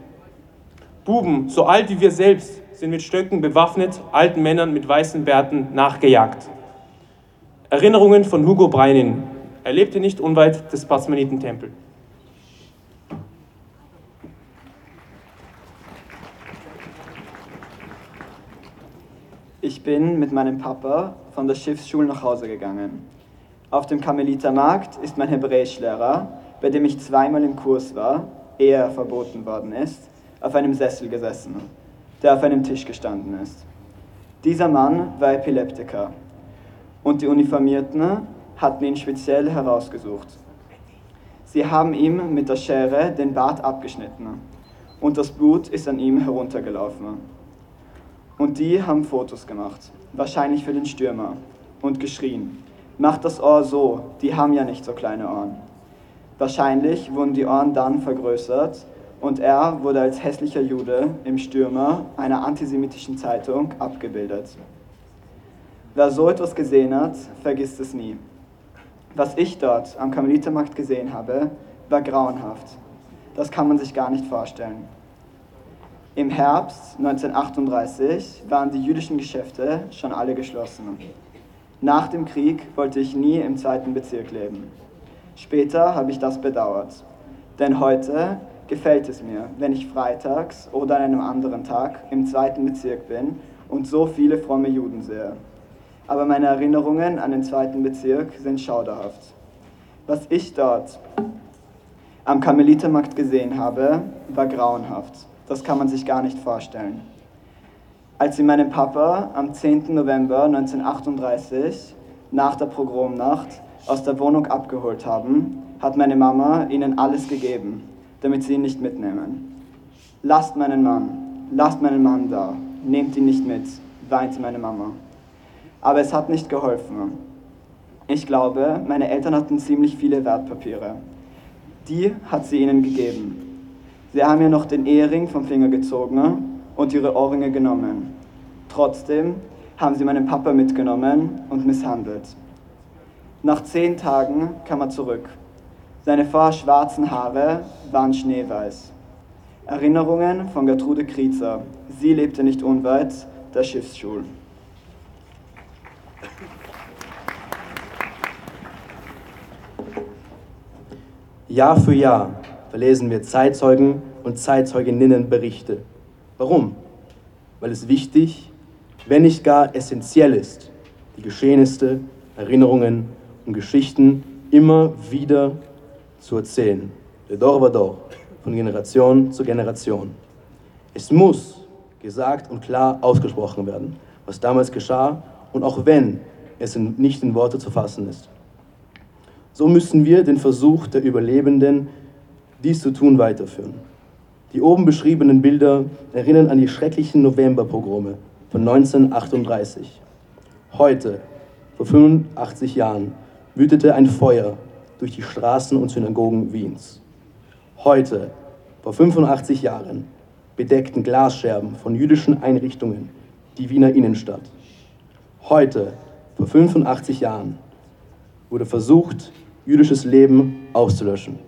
Buben, so alt wie wir selbst, sind mit Stöcken bewaffnet, alten Männern mit weißen Bärten nachgejagt. Erinnerungen von Hugo Breinin. Er lebte nicht unweit des Basmanitentempels. Ich bin mit meinem Papa von der Schiffsschule nach Hause gegangen. Auf dem Karmelitermarkt ist mein Hebräischlehrer, bei dem ich zweimal im Kurs war, ehe er verboten worden ist, auf einem Sessel gesessen, der auf einem Tisch gestanden ist. Dieser Mann war Epileptiker und die Uniformierten hatten ihn speziell herausgesucht. Sie haben ihm mit der Schere den Bart abgeschnitten und das Blut ist an ihm heruntergelaufen. Und die haben Fotos gemacht, wahrscheinlich für den Stürmer, und geschrien, macht das Ohr so, die haben ja nicht so kleine Ohren. Wahrscheinlich wurden die Ohren dann vergrößert und er wurde als hässlicher Jude im Stürmer einer antisemitischen Zeitung abgebildet. Wer so etwas gesehen hat, vergisst es nie. Was ich dort am Karmelitermarkt gesehen habe, war grauenhaft. Das kann man sich gar nicht vorstellen. Im Herbst 1938 waren die jüdischen Geschäfte schon alle geschlossen. Nach dem Krieg wollte ich nie im zweiten Bezirk leben. Später habe ich das bedauert. Denn heute gefällt es mir, wenn ich freitags oder an einem anderen Tag im zweiten Bezirk bin und so viele fromme Juden sehe. Aber meine Erinnerungen an den zweiten Bezirk sind schauderhaft. Was ich dort am Karmelitermarkt gesehen habe, war grauenhaft. Das kann man sich gar nicht vorstellen. Als sie meinen Papa am 10. November 1938 nach der Pogromnacht aus der Wohnung abgeholt haben, hat meine Mama ihnen alles gegeben, damit sie ihn nicht mitnehmen. Lasst meinen Mann, lasst meinen Mann da, nehmt ihn nicht mit, weinte meine Mama. Aber es hat nicht geholfen. Ich glaube, meine Eltern hatten ziemlich viele Wertpapiere. Die hat sie ihnen gegeben. Sie haben ihr noch den Ehering vom Finger gezogen und ihre Ohrringe genommen. Trotzdem haben sie meinen Papa mitgenommen und misshandelt. Nach zehn Tagen kam er zurück. Seine vorher schwarzen Haare waren schneeweiß. Erinnerungen von Gertrude Kriezer. Sie lebte nicht unweit der Schiffsschule. Jahr für Jahr verlesen wir Zeitzeugen und Zeitzeuginnenberichte. Warum? Weil es wichtig, wenn nicht gar essentiell ist, die Geschehnisse, Erinnerungen und Geschichten immer wieder zu erzählen. De Dor Vador, von Generation zu Generation. Es muss gesagt und klar ausgesprochen werden, was damals geschah und auch wenn es nicht in Worte zu fassen ist. So müssen wir den Versuch der Überlebenden dies zu tun weiterführen. Die oben beschriebenen Bilder erinnern an die schrecklichen Novemberpogrome von 1938. Heute, vor 85 Jahren, wütete ein Feuer durch die Straßen und Synagogen Wiens. Heute, vor 85 Jahren, bedeckten Glasscherben von jüdischen Einrichtungen die Wiener Innenstadt. Heute, vor 85 Jahren, wurde versucht, jüdisches Leben auszulöschen.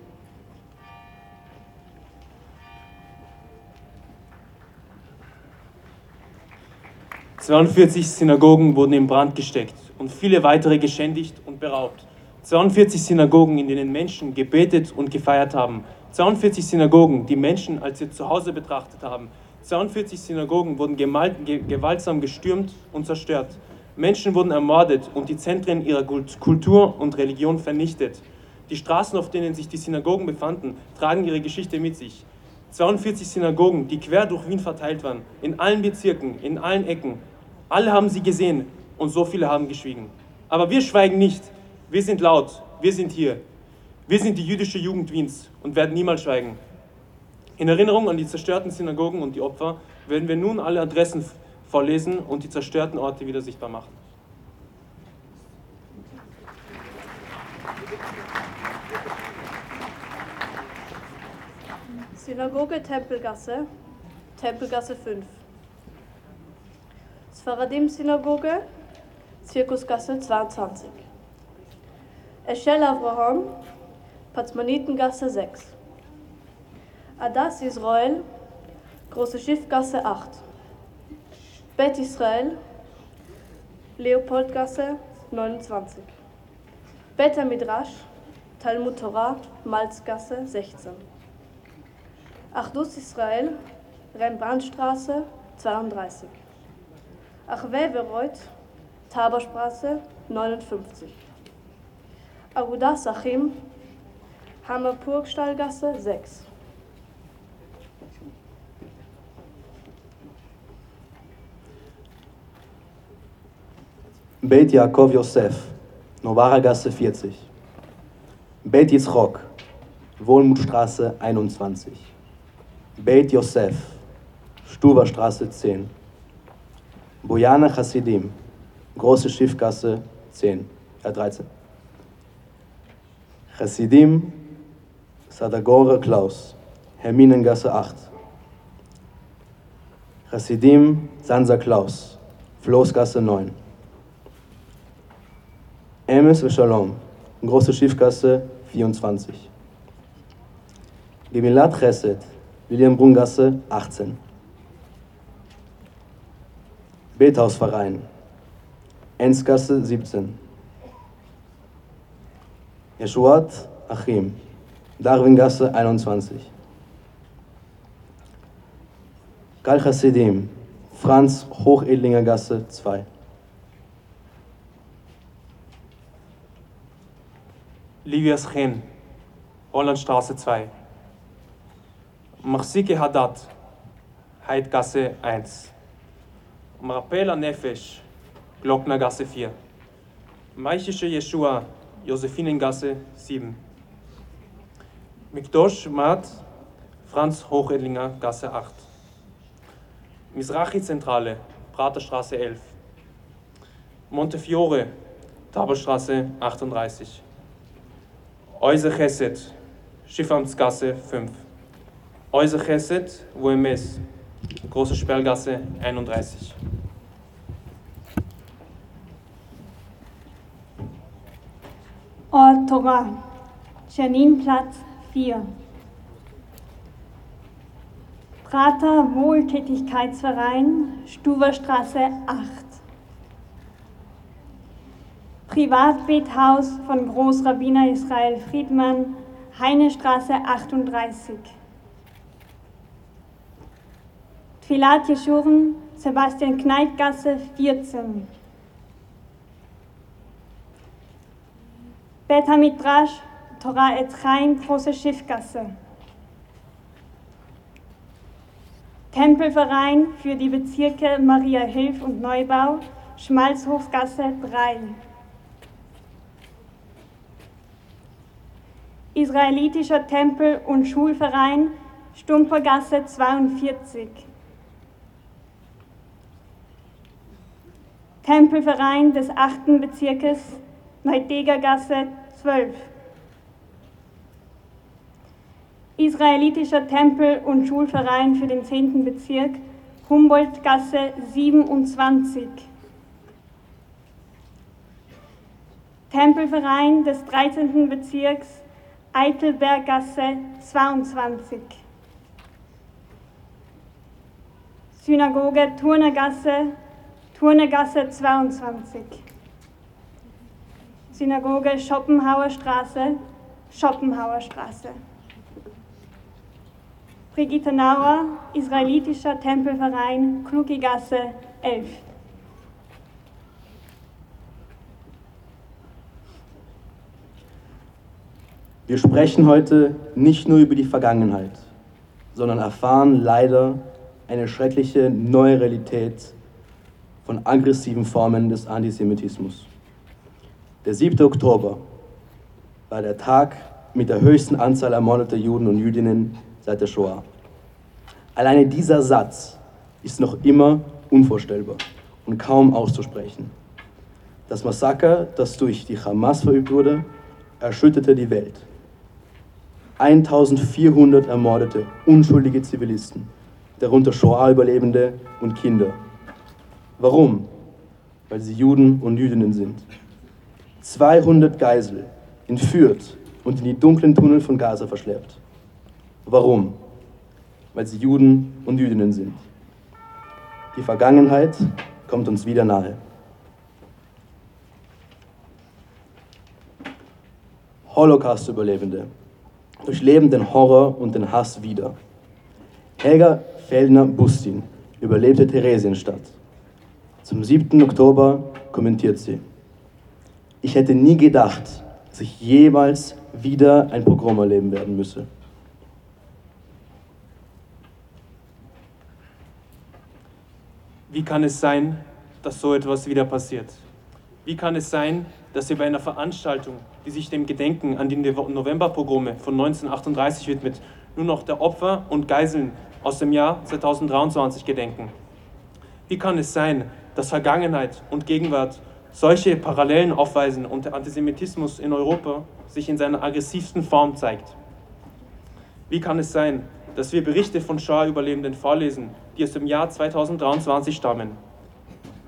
42 Synagogen wurden in Brand gesteckt und viele weitere geschändigt und beraubt. 42 Synagogen, in denen Menschen gebetet und gefeiert haben. 42 Synagogen, die Menschen als ihr Zuhause betrachtet haben. 42 Synagogen wurden gewaltsam gestürmt und zerstört. Menschen wurden ermordet und die Zentren ihrer Kultur und Religion vernichtet. Die Straßen, auf denen sich die Synagogen befanden, tragen ihre Geschichte mit sich. 42 Synagogen, die quer durch Wien verteilt waren, in allen Bezirken, in allen Ecken, alle haben sie gesehen und so viele haben geschwiegen. Aber wir schweigen nicht. Wir sind laut. Wir sind hier. Wir sind die jüdische Jugend Wiens und werden niemals schweigen. In Erinnerung an die zerstörten Synagogen und die Opfer werden wir nun alle Adressen vorlesen und die zerstörten Orte wieder sichtbar machen. Synagoge Tempelgasse, Tempelgasse 5. Sfaradim-Synagoge, Zirkusgasse 22. Eschel Avraham, Patzmanitengasse 6. Adas Israel, Große Schiffgasse 8. Bet Israel, Leopoldgasse 29. Bet Midrash, Talmud Torah, Malzgasse 16. Achdus Israel, Rembrandtstraße 32. Achwe Verreuth, Taberstraße 59. Agudas Achim, Hammerpurgstallgasse 6. Beit Yaakov Yosef, Novara Gasse 40. Beit Yitzchok, Wohlmutstraße 21. Beit Yosef, Stuberstraße 10. Bojana Chassidim, Große Schiffgasse 10, äh 13. Chassidim, Sadagore Klaus, Herminengasse 8. Chassidim, Sansa Klaus, Floßgasse 9. Emes Shalom, Große Schiffgasse 24. Gemilat Chesed, Williambrungasse 18. Bethausverein, Enzgasse 17. Yeshuat Achim, Darwingasse 21. Gal Chassidim, Franz Hochedlinger Gasse 2. Livias Chen, Hollandstraße 2. Machsike Haddad, Heidgasse 1. Marpela Nefesh, Glocknergasse 4. Maichische Jeshua, Josephinengasse 7. Mikdosh Mat, Franz Hochedlinger, Gasse 8. Misrachi Zentrale, Praterstraße 11. Montefiore, Taberstraße 38. Oise Chesed, Schiffamtsgasse 5. Oise Chesed, Woemes, Große Sperlgasse 31. Ort Torah, Tscherninplatz 4. Prater Wohltätigkeitsverein, Stuwerstraße 8. Privatbethaus von Großrabbiner Israel Friedmann, Heinestraße 38. Tfilat Jeschuren, Sebastian Kneipgasse 14. Bet Hamidrash, Torah et Große Schiffgasse. Tempelverein für die Bezirke Maria Hilf und Neubau, Schmalzhofgasse 3. Israelitischer Tempel- und Schulverein, Stumpergasse 42. Tempelverein des 8. Bezirkes, Neudegergasse 12. Israelitischer Tempel- und Schulverein für den 10. Bezirk, Humboldtgasse 27. Tempelverein des 13. Bezirks, Eitelberggasse 22. Synagoge Turnergasse, Turnergasse 22. Synagoge Schopenhauer Straße, Schopenhauer Straße. Brigitte Nauer, Israelitischer Tempelverein, Klugigasse 11. Wir sprechen heute nicht nur über die Vergangenheit, sondern erfahren leider eine schreckliche neue Realität von aggressiven Formen des Antisemitismus. Der 7. Oktober war der Tag mit der höchsten Anzahl ermordeter Juden und Jüdinnen seit der Shoah. Alleine dieser Satz ist noch immer unvorstellbar und kaum auszusprechen. Das Massaker, das durch die Hamas verübt wurde, erschütterte die Welt. 1400 ermordete, unschuldige Zivilisten, darunter Shoah-Überlebende und Kinder. Warum? Weil sie Juden und Jüdinnen sind. 200 Geisel entführt und in die dunklen Tunnel von Gaza verschleppt. Warum? Weil sie Juden und Jüdinnen sind. Die Vergangenheit kommt uns wieder nahe. Holocaust-Überlebende durchleben den Horror und den Hass wieder. Helga Feldner-Bustin überlebte Theresienstadt. Zum 7. Oktober kommentiert sie ich hätte nie gedacht, dass ich jemals wieder ein Pogrom erleben werden müsse. Wie kann es sein, dass so etwas wieder passiert? Wie kann es sein, dass ihr bei einer Veranstaltung, die sich dem Gedenken an die Novemberpogrome von 1938 widmet, nur noch der Opfer und Geiseln aus dem Jahr 2023 gedenken? Wie kann es sein, dass Vergangenheit und Gegenwart solche Parallelen aufweisen und der Antisemitismus in Europa sich in seiner aggressivsten Form zeigt. Wie kann es sein, dass wir Berichte von Shoah-Überlebenden vorlesen, die aus dem Jahr 2023 stammen?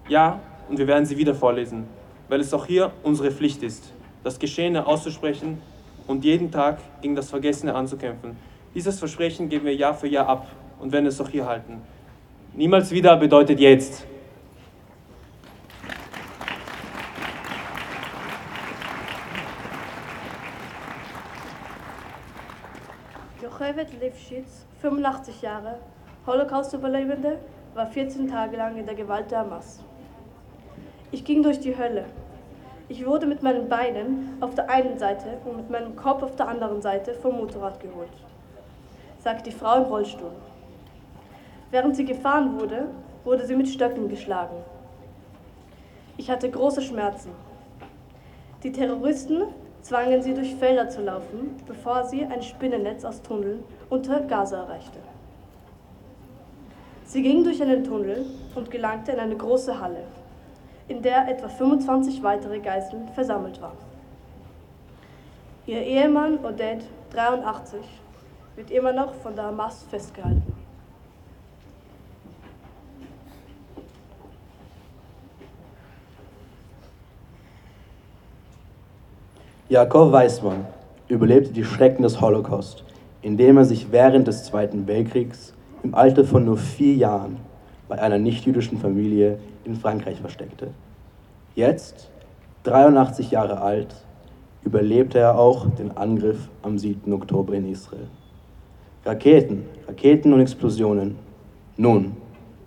Ja, und wir werden sie wieder vorlesen, weil es auch hier unsere Pflicht ist, das Geschehene auszusprechen und jeden Tag gegen das Vergessene anzukämpfen. Dieses Versprechen geben wir Jahr für Jahr ab und werden es auch hier halten. Niemals wieder bedeutet jetzt. Preved Lifshitz, 85 Jahre, Holocaust-Überlebende, war 14 Tage lang in der Gewalt der Hamas. Ich ging durch die Hölle. Ich wurde mit meinen Beinen auf der einen Seite und mit meinem Kopf auf der anderen Seite vom Motorrad geholt, sagt die Frau im Rollstuhl. Während sie gefahren wurde, wurde sie mit Stöcken geschlagen. Ich hatte große Schmerzen. Die Terroristen zwangen sie durch Felder zu laufen, bevor sie ein Spinnennetz aus Tunneln unter Gaza erreichte. Sie ging durch einen Tunnel und gelangte in eine große Halle, in der etwa 25 weitere Geiseln versammelt waren. Ihr Ehemann Odette, 83, wird immer noch von der Hamas festgehalten. Jakob Weismann überlebte die Schrecken des Holocaust, indem er sich während des Zweiten Weltkriegs im Alter von nur vier Jahren bei einer nichtjüdischen Familie in Frankreich versteckte. Jetzt, 83 Jahre alt, überlebte er auch den Angriff am 7. Oktober in Israel. Raketen, Raketen und Explosionen. Nun,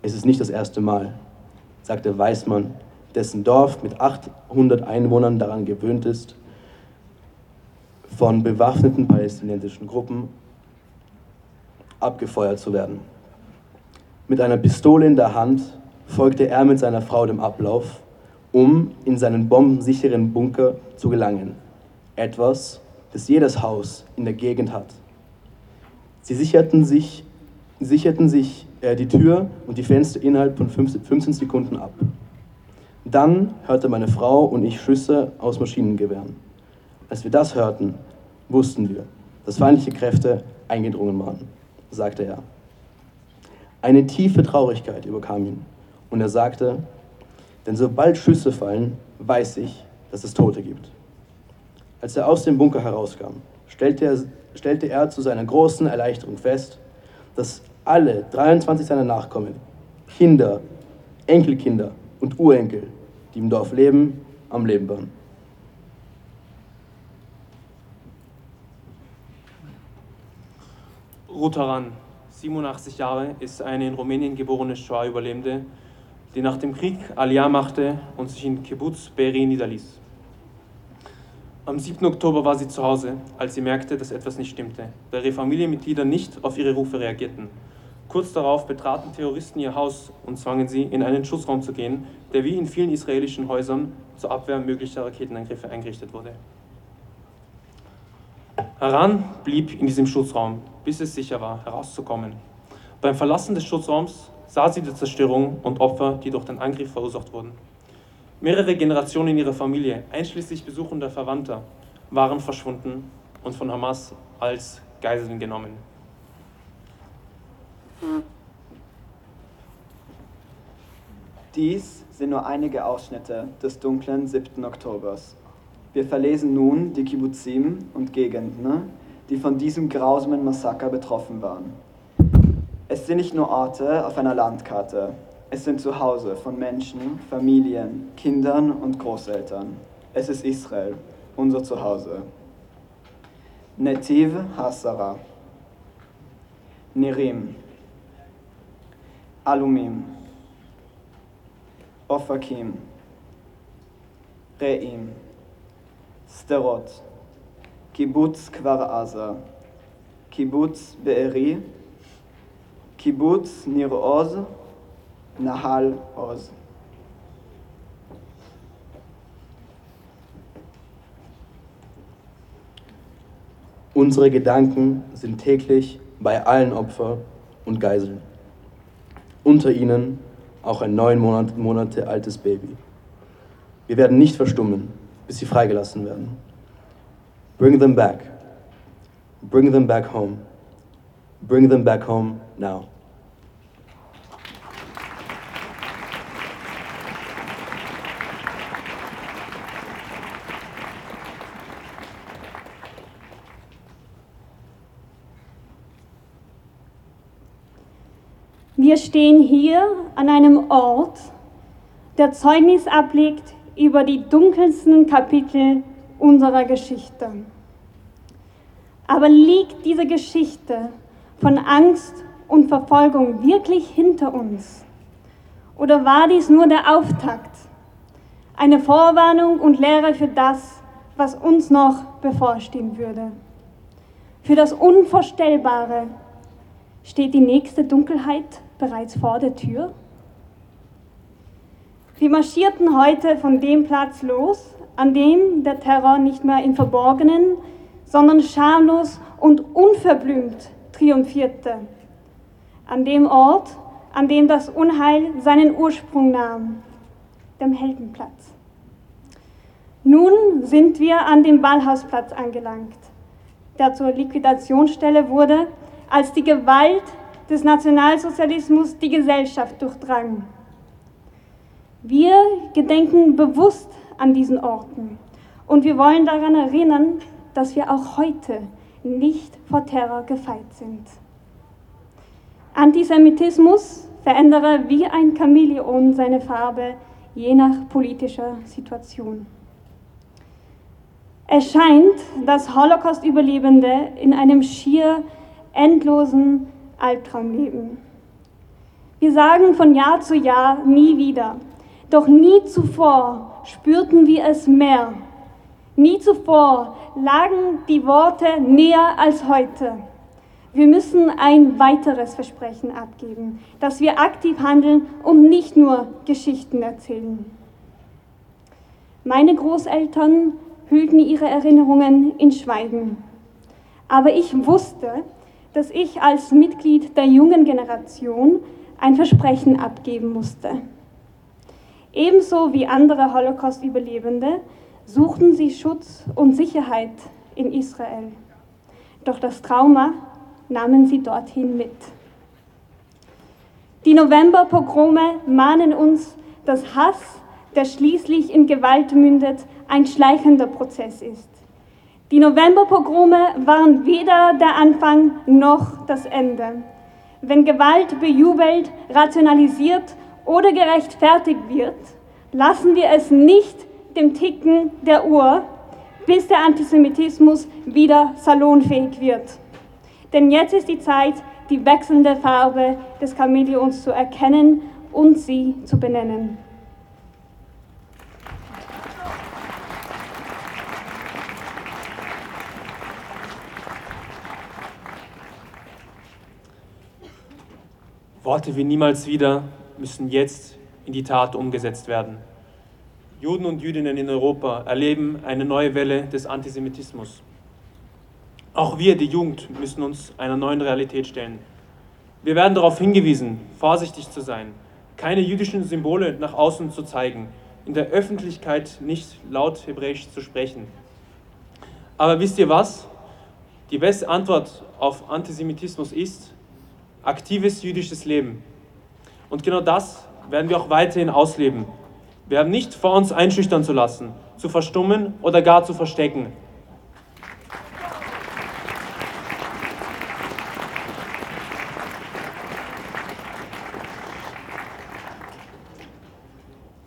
es ist nicht das erste Mal, sagte Weismann, dessen Dorf mit 800 Einwohnern daran gewöhnt ist, von bewaffneten palästinensischen Gruppen abgefeuert zu werden. Mit einer Pistole in der Hand folgte er mit seiner Frau dem Ablauf, um in seinen bombensicheren Bunker zu gelangen. Etwas, das jedes Haus in der Gegend hat. Sie sicherten sich, sicherten sich äh, die Tür und die Fenster innerhalb von 15 Sekunden ab. Dann hörte meine Frau und ich Schüsse aus Maschinengewehren. Als wir das hörten, wussten wir, dass feindliche Kräfte eingedrungen waren, sagte er. Eine tiefe Traurigkeit überkam ihn und er sagte, denn sobald Schüsse fallen, weiß ich, dass es Tote gibt. Als er aus dem Bunker herauskam, stellte er, stellte er zu seiner großen Erleichterung fest, dass alle 23 seiner Nachkommen, Kinder, Enkelkinder und Urenkel, die im Dorf leben, am Leben waren. Rotaran, 87 Jahre, ist eine in Rumänien geborene Shoah-Überlebende, die nach dem Krieg Aliyah machte und sich in Kibbutz Beri niederließ. Am 7. Oktober war sie zu Hause, als sie merkte, dass etwas nicht stimmte, da ihre Familienmitglieder nicht auf ihre Rufe reagierten. Kurz darauf betraten Terroristen ihr Haus und zwangen sie, in einen Schussraum zu gehen, der wie in vielen israelischen Häusern zur Abwehr möglicher Raketenangriffe eingerichtet wurde. Haran blieb in diesem Schutzraum, bis es sicher war, herauszukommen. Beim Verlassen des Schutzraums sah sie die Zerstörung und Opfer, die durch den Angriff verursacht wurden. Mehrere Generationen ihrer Familie, einschließlich besuchender Verwandter, waren verschwunden und von Hamas als Geiseln genommen. Dies sind nur einige Ausschnitte des dunklen 7. Oktobers. Wir verlesen nun die Kibbuzim und Gegenden, ne? die von diesem grausamen Massaker betroffen waren. Es sind nicht nur Orte auf einer Landkarte, es sind Zuhause von Menschen, Familien, Kindern und Großeltern. Es ist Israel, unser Zuhause. Netiv Hasara. Nirim, Alumim. Ofakim. Reim. Sterot. Kibbutz Kvar Aza, Kibbutz Be'eri, Kibbutz Nir Oz, Nahal Oz. Unsere Gedanken sind täglich bei allen Opfern und Geiseln. Unter ihnen auch ein neun Monat, Monate altes Baby. Wir werden nicht verstummen, bis sie freigelassen werden. Bring them back. Bring them back home. Bring them back home now. Wir stehen hier an einem Ort, der Zeugnis ablegt über die dunkelsten Kapitel unserer Geschichte. Aber liegt diese Geschichte von Angst und Verfolgung wirklich hinter uns? Oder war dies nur der Auftakt, eine Vorwarnung und Lehre für das, was uns noch bevorstehen würde? Für das Unvorstellbare steht die nächste Dunkelheit bereits vor der Tür? Wir marschierten heute von dem Platz los, an dem der Terror nicht mehr im Verborgenen, sondern schamlos und unverblümt triumphierte. An dem Ort, an dem das Unheil seinen Ursprung nahm, dem Heldenplatz. Nun sind wir an dem Ballhausplatz angelangt, der zur Liquidationsstelle wurde, als die Gewalt des Nationalsozialismus die Gesellschaft durchdrang. Wir gedenken bewusst an diesen Orten und wir wollen daran erinnern, dass wir auch heute nicht vor Terror gefeit sind. Antisemitismus verändere wie ein Chamäleon seine Farbe je nach politischer Situation. Es scheint, dass Holocaust-Überlebende in einem schier endlosen Albtraum leben. Wir sagen von Jahr zu Jahr nie wieder, doch nie zuvor spürten wir es mehr. Nie zuvor lagen die Worte näher als heute. Wir müssen ein weiteres Versprechen abgeben, dass wir aktiv handeln und nicht nur Geschichten erzählen. Meine Großeltern hüllten ihre Erinnerungen in Schweigen. Aber ich wusste, dass ich als Mitglied der jungen Generation ein Versprechen abgeben musste. Ebenso wie andere Holocaust-Überlebende suchten sie Schutz und Sicherheit in Israel. Doch das Trauma nahmen sie dorthin mit. Die Novemberpogrome mahnen uns, dass Hass, der schließlich in Gewalt mündet, ein schleichender Prozess ist. Die Novemberpogrome waren weder der Anfang noch das Ende. Wenn Gewalt bejubelt, rationalisiert oder gerechtfertigt wird, lassen wir es nicht dem Ticken der Uhr, bis der Antisemitismus wieder salonfähig wird. Denn jetzt ist die Zeit, die wechselnde Farbe des Chamäleons zu erkennen und sie zu benennen. Worte wie niemals wieder müssen jetzt in die Tat umgesetzt werden. Juden und Jüdinnen in Europa erleben eine neue Welle des Antisemitismus. Auch wir, die Jugend, müssen uns einer neuen Realität stellen. Wir werden darauf hingewiesen, vorsichtig zu sein, keine jüdischen Symbole nach außen zu zeigen, in der Öffentlichkeit nicht laut Hebräisch zu sprechen. Aber wisst ihr was? Die beste Antwort auf Antisemitismus ist, aktives jüdisches Leben. Und genau das werden wir auch weiterhin ausleben. Wir haben nicht vor uns einschüchtern zu lassen, zu verstummen oder gar zu verstecken.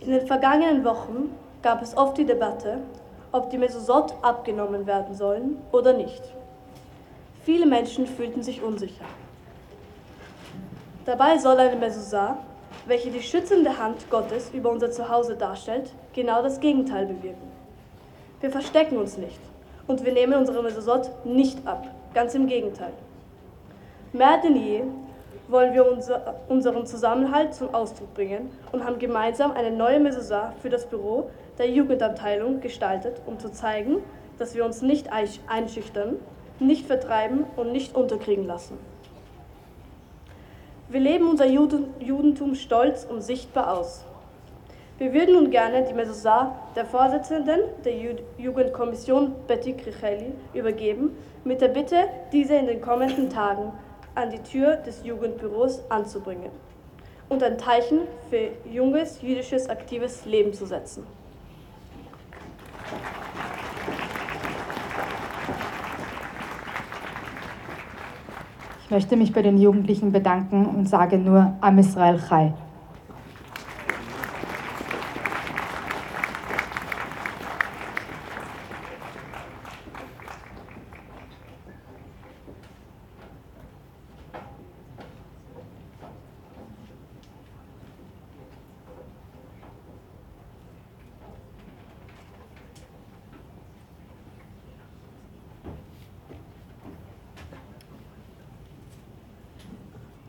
In den vergangenen Wochen gab es oft die Debatte, ob die Mesosot abgenommen werden sollen oder nicht. Viele Menschen fühlten sich unsicher. Dabei soll eine Mesosar, welche die schützende Hand Gottes über unser Zuhause darstellt, genau das Gegenteil bewirken. Wir verstecken uns nicht und wir nehmen unsere Mesosot nicht ab, ganz im Gegenteil. Mehr denn je wollen wir unser, unseren Zusammenhalt zum Ausdruck bringen und haben gemeinsam eine neue Mesosar für das Büro der Jugendabteilung gestaltet, um zu zeigen, dass wir uns nicht einschüchtern, nicht vertreiben und nicht unterkriegen lassen. Wir leben unser Judentum stolz und sichtbar aus. Wir würden nun gerne die Mesosar der Vorsitzenden der Jugendkommission Betty Kricheli übergeben, mit der Bitte, diese in den kommenden Tagen an die Tür des Jugendbüros anzubringen und ein Zeichen für junges jüdisches aktives Leben zu setzen. Ich möchte mich bei den Jugendlichen bedanken und sage nur Am Israel Chai.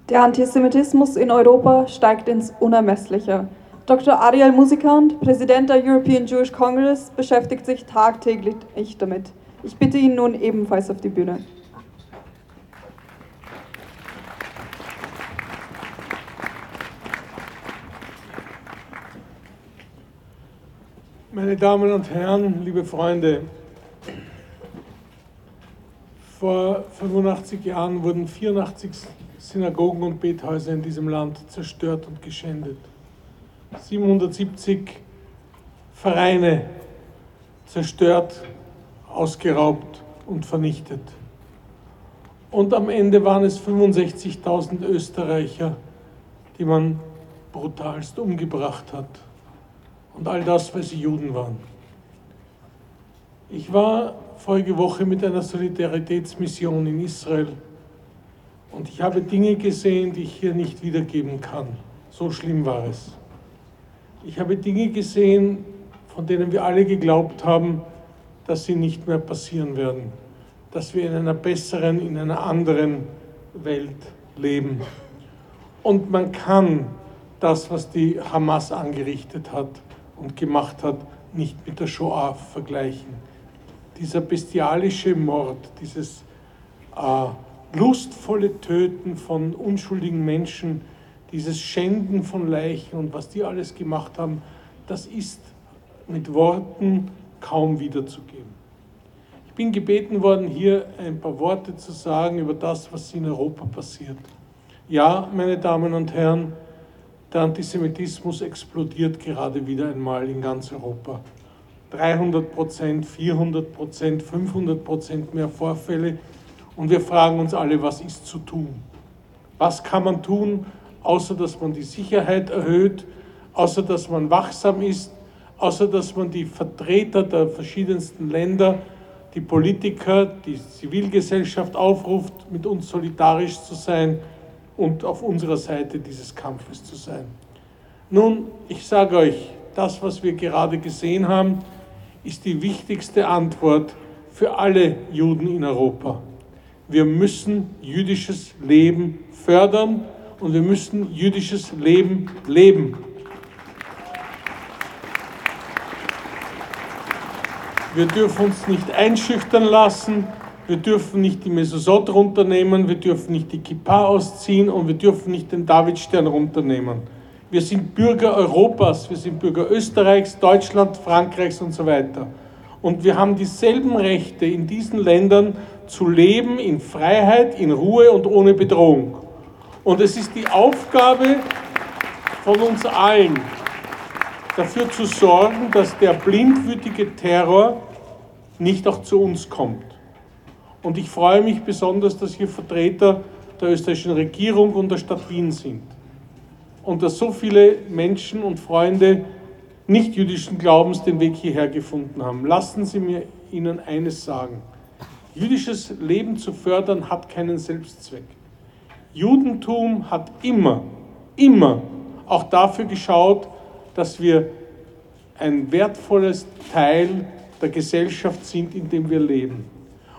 Der Antisemitismus in Europa steigt ins Unermessliche. Dr. Ariel Musikant, Präsident der European Jewish Congress, beschäftigt sich tagtäglich damit. Ich bitte ihn nun ebenfalls auf die Bühne. Meine Damen und Herren, liebe Freunde, vor 85 Jahren wurden 84 Synagogen und Bethäuser in diesem Land zerstört und geschändet. 770 Vereine zerstört, ausgeraubt und vernichtet. Und am Ende waren es 65.000 Österreicher, die man brutalst umgebracht hat. Und all das, weil sie Juden waren. Ich war vorige Woche mit einer Solidaritätsmission in Israel und ich habe Dinge gesehen, die ich hier nicht wiedergeben kann. So schlimm war es. Ich habe Dinge gesehen, von denen wir alle geglaubt haben, dass sie nicht mehr passieren werden. Dass wir in einer besseren, in einer anderen Welt leben. Und man kann das, was die Hamas angerichtet hat und gemacht hat, nicht mit der Shoah vergleichen. Dieser bestialische Mord, dieses äh, lustvolle Töten von unschuldigen Menschen, dieses Schänden von Leichen und was die alles gemacht haben, das ist mit Worten kaum wiederzugeben. Ich bin gebeten worden, hier ein paar Worte zu sagen über das, was in Europa passiert. Ja, meine Damen und Herren, der Antisemitismus explodiert gerade wieder einmal in ganz Europa. 300 Prozent, 400 Prozent, 500 Prozent mehr Vorfälle und wir fragen uns alle, was ist zu tun? Was kann man tun, außer dass man die Sicherheit erhöht, außer dass man wachsam ist, außer dass man die Vertreter der verschiedensten Länder, die Politiker, die Zivilgesellschaft aufruft, mit uns solidarisch zu sein und auf unserer Seite dieses Kampfes zu sein. Nun, ich sage euch, das, was wir gerade gesehen haben, ist die wichtigste Antwort für alle Juden in Europa wir müssen jüdisches Leben fördern und wir müssen jüdisches Leben leben. Wir dürfen uns nicht einschüchtern lassen, wir dürfen nicht die Mesosot runternehmen, wir dürfen nicht die Kippa ausziehen und wir dürfen nicht den Davidstern runternehmen. Wir sind Bürger Europas, wir sind Bürger Österreichs, Deutschland, Frankreichs und so weiter. Und wir haben dieselben Rechte in diesen Ländern zu leben in Freiheit, in Ruhe und ohne Bedrohung. Und es ist die Aufgabe von uns allen, dafür zu sorgen, dass der blindwütige Terror nicht auch zu uns kommt. Und ich freue mich besonders, dass hier Vertreter der österreichischen Regierung und der Stadt Wien sind. Und dass so viele Menschen und Freunde nicht-jüdischen Glaubens den Weg hierher gefunden haben. Lassen Sie mir Ihnen eines sagen. Jüdisches Leben zu fördern hat keinen Selbstzweck. Judentum hat immer, immer auch dafür geschaut, dass wir ein wertvolles Teil der Gesellschaft sind, in dem wir leben.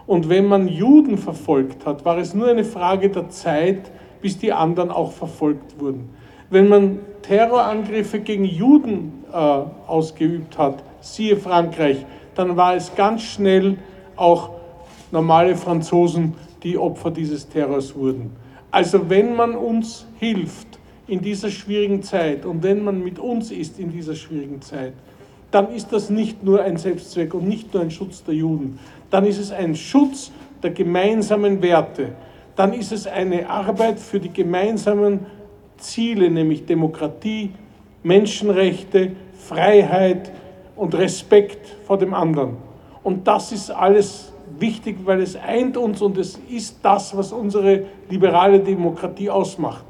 Und wenn man Juden verfolgt hat, war es nur eine Frage der Zeit, bis die anderen auch verfolgt wurden. Wenn man Terrorangriffe gegen Juden äh, ausgeübt hat, siehe Frankreich, dann war es ganz schnell auch normale Franzosen, die Opfer dieses Terrors wurden. Also wenn man uns hilft in dieser schwierigen Zeit und wenn man mit uns ist in dieser schwierigen Zeit, dann ist das nicht nur ein Selbstzweck und nicht nur ein Schutz der Juden, dann ist es ein Schutz der gemeinsamen Werte, dann ist es eine Arbeit für die gemeinsamen Ziele, nämlich Demokratie, Menschenrechte, Freiheit und Respekt vor dem anderen. Und das ist alles wichtig, weil es eint uns und es ist das, was unsere liberale Demokratie ausmacht.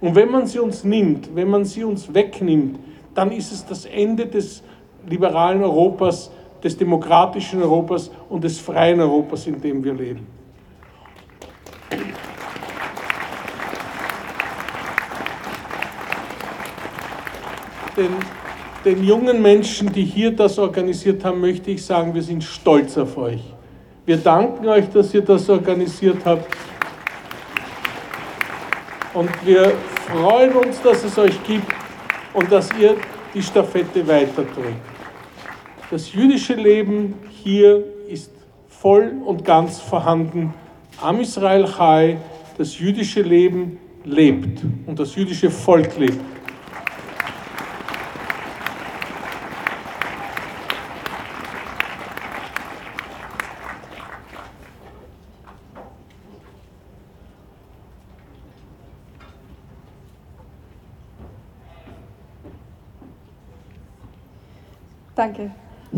Und wenn man sie uns nimmt, wenn man sie uns wegnimmt, dann ist es das Ende des liberalen Europas, des demokratischen Europas und des freien Europas, in dem wir leben. Den, den jungen Menschen, die hier das organisiert haben, möchte ich sagen, wir sind stolz auf euch. Wir danken euch, dass ihr das organisiert habt. Und wir freuen uns, dass es euch gibt und dass ihr die Stafette weiterträgt. Das jüdische Leben hier ist voll und ganz vorhanden. Am Israel Chai, das jüdische Leben lebt und das jüdische Volk lebt. Danke.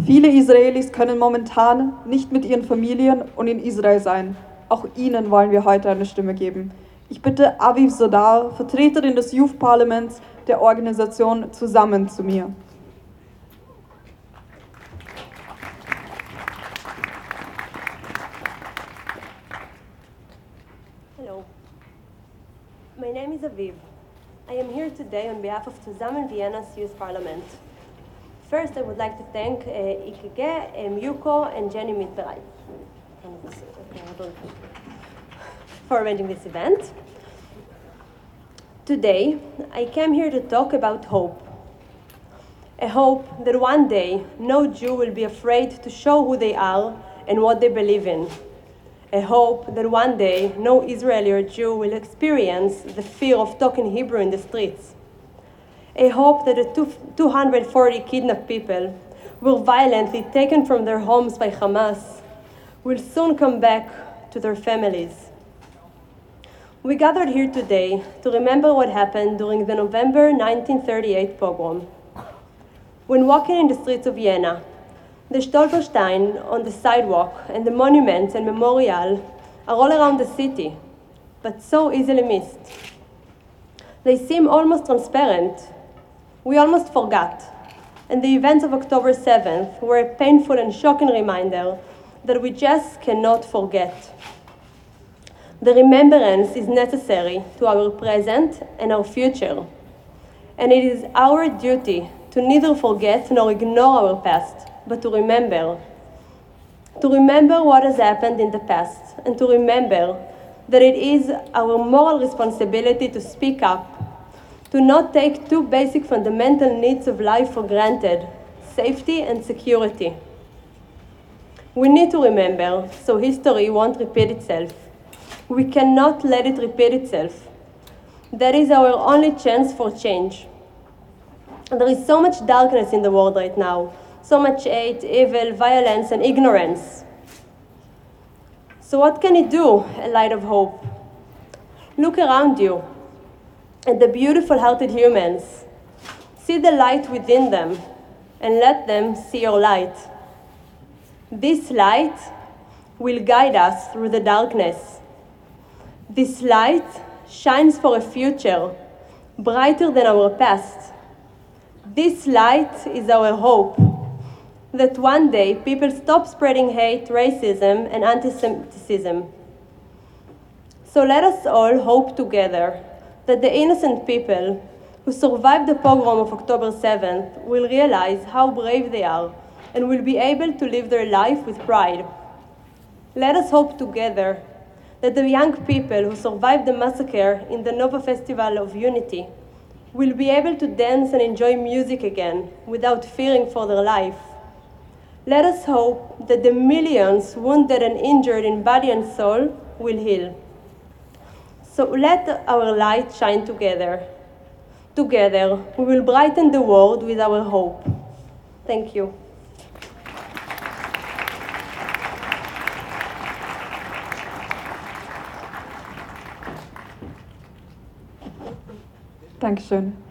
Viele Israelis können momentan nicht mit ihren Familien und in Israel sein. Auch ihnen wollen wir heute eine Stimme geben. Ich bitte Aviv Sodar, Vertreterin des Youth Parlaments der Organisation Zusammen zu mir. Hello. My name is Aviv. I am here today on behalf of Zusammen Vienna's Youth Parliament. First, I would like to thank uh, Ikege, um, and Jenny Mitberai for arranging this event. Today, I came here to talk about hope. A hope that one day no Jew will be afraid to show who they are and what they believe in. A hope that one day no Israeli or Jew will experience the fear of talking Hebrew in the streets a hope that the 240 kidnapped people were violently taken from their homes by Hamas will soon come back to their families. We gathered here today to remember what happened during the November 1938 pogrom. When walking in the streets of Vienna, the Stolperstein on the sidewalk and the monuments and memorial are all around the city, but so easily missed. They seem almost transparent we almost forgot. And the events of October 7th were a painful and shocking reminder that we just cannot forget. The remembrance is necessary to our present and our future. And it is our duty to neither forget nor ignore our past, but to remember. To remember what has happened in the past, and to remember that it is our moral responsibility to speak up to not take two basic fundamental needs of life for granted safety and security. We need to remember so history won't repeat itself. We cannot let it repeat itself. That is our only chance for change. There is so much darkness in the world right now, so much hate, evil, violence, and ignorance. So, what can it do, a light of hope? Look around you and the beautiful hearted humans. See the light within them and let them see your light. This light will guide us through the darkness. This light shines for a future brighter than our past. This light is our hope that one day people stop spreading hate, racism, and anti Semitism. So let us all hope together that the innocent people who survived the pogrom of October 7th will realize how brave they are and will be able to live their life with pride. Let us hope together that the young people who survived the massacre in the Nova Festival of Unity will be able to dance and enjoy music again without fearing for their life. Let us hope that the millions wounded and injured in body and soul will heal. So let our light shine together. Together, we will brighten the world with our hope. Thank you. Dankeschön.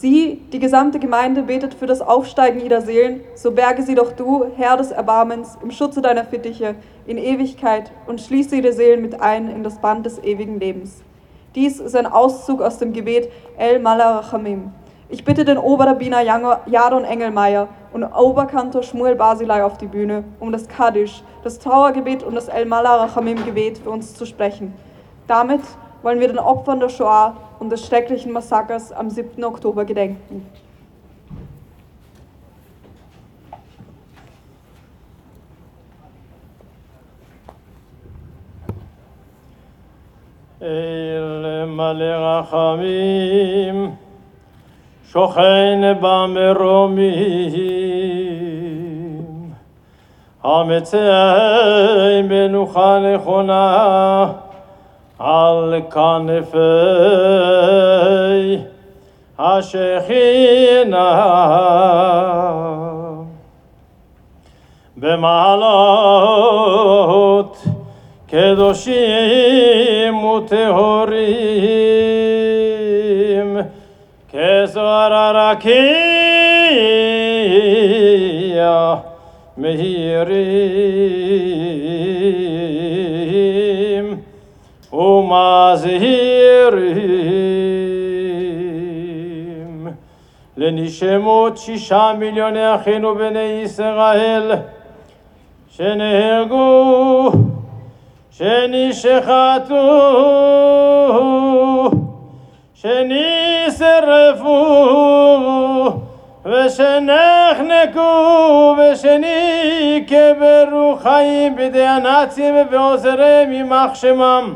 Sie, die gesamte Gemeinde, betet für das Aufsteigen ihrer Seelen, so berge sie doch du, Herr des Erbarmens, im Schutze deiner Fittiche, in Ewigkeit und schließe ihre Seelen mit ein in das Band des ewigen Lebens. Dies ist ein Auszug aus dem Gebet El Malarachamim. Ich bitte den Oberrabbiner Jadon Engelmeier und Oberkantor Shmuel Basilei auf die Bühne, um das Kaddisch, das Trauergebet und das El Malarachamim Gebet für uns zu sprechen. Damit wollen wir den Opfern der Shoah und des schrecklichen Massakers am 7. Oktober gedenken. אל מלא רחמים, שוכן במרומים, המצאי מנוחה נכונה על כנפי השכינה. במעלות קדושים וטהורים כזוהר הרקיע מהירים ומזהירים. לנשמות שישה מיליוני אחינו בני ישראל שנהרגו, שנשחטו, שנשרפו ושנחנקו ושנקברו חיים בידי הנאצים ועוזריהם יימח שמם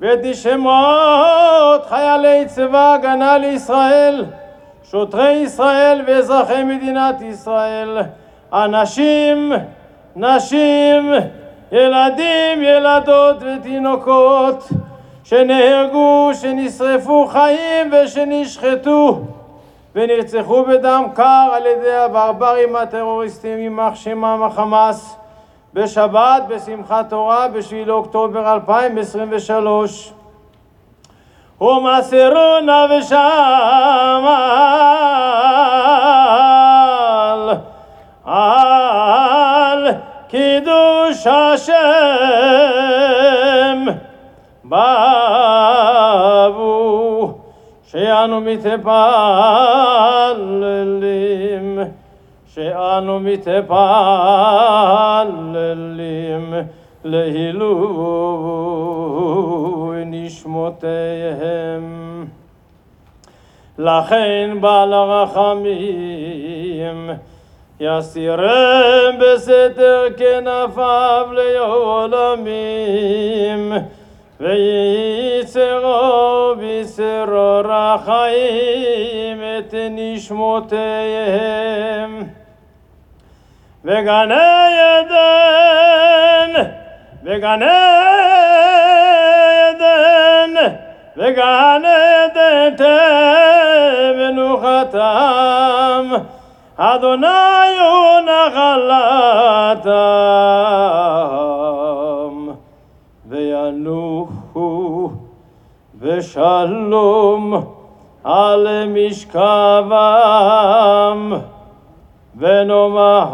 ואת נשמות חיילי צבא הגנה לישראל, שוטרי ישראל ואזרחי מדינת ישראל, אנשים, נשים, ילדים, ילדות ותינוקות שנהרגו, שנשרפו חיים ושנשחטו ונרצחו בדם קר על ידי הברברים הטרוריסטים יימח שמם החמאס בשבת, בשמחת תורה, ב-7 לאוקטובר 2023. ומסרונה ושמל על קידוש השם באבו שאנו מתפללים שאנו מתפללים להילוי נשמותיהם. לכן בעל הרחמים יסירם בסתר כנפיו לעולמים וייצרו בישרו רחיים את נשמותיהם. וגן עדן, וגן עדן, וגן עדן תמנוחתם, אדוני הוא נחלתם, וינוחו בשלום על משכבם. ונאמר.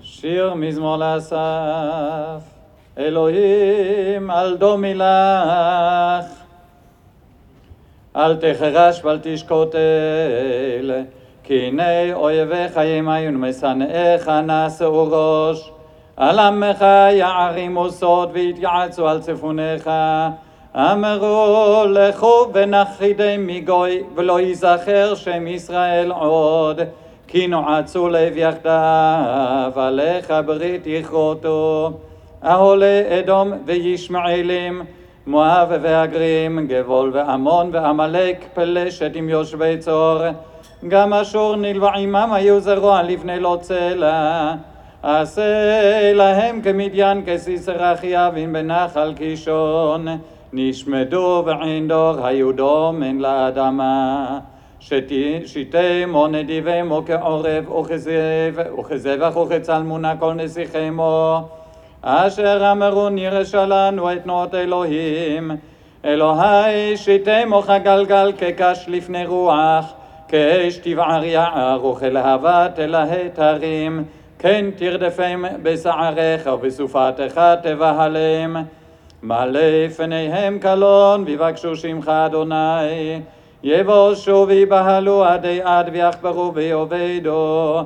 שיר מזמור לאסף, אלוהים אל דומי לך, אל תחרש ואל תשקוט אל, כי הנה אויביך ימיון משנאיך נשאו ראש, על עמך יערימו סוד ויתייעצו על צפוניך, אמרו לכו ונחידי מגוי ולא ייזכר שם ישראל עוד, כי נועצו לב יחדיו, עליך ברית יכרותו. אהולי אדום וישמעאלים, מואב והגרים, גבול ועמון ועמלק, פלשת עם יושבי צור. גם אשור נלווה עמם היו זרוע לפני לא צלע. עשה להם כמדיין כסיסרא חיאבין בנחל קישון. נשמדו ועין דור היו דומן לאדמה. נדיבים או כעורב וכזב, וכזבח וכצלמונה כל נסיכמו. אשר אמרו נירשה לנו את תנועות אלוהים. אלוהי שיתם או כגלגל כקש לפני רוח, כאש תבער יער וכלהבת אלהי תרים. כן תרדפם בשעריך ובסופתך תבהלם. מלא פניהם קלון ויבקשו שמך אדוני. יבושו ויבהלו עדי עד ויחברו ויאבדו.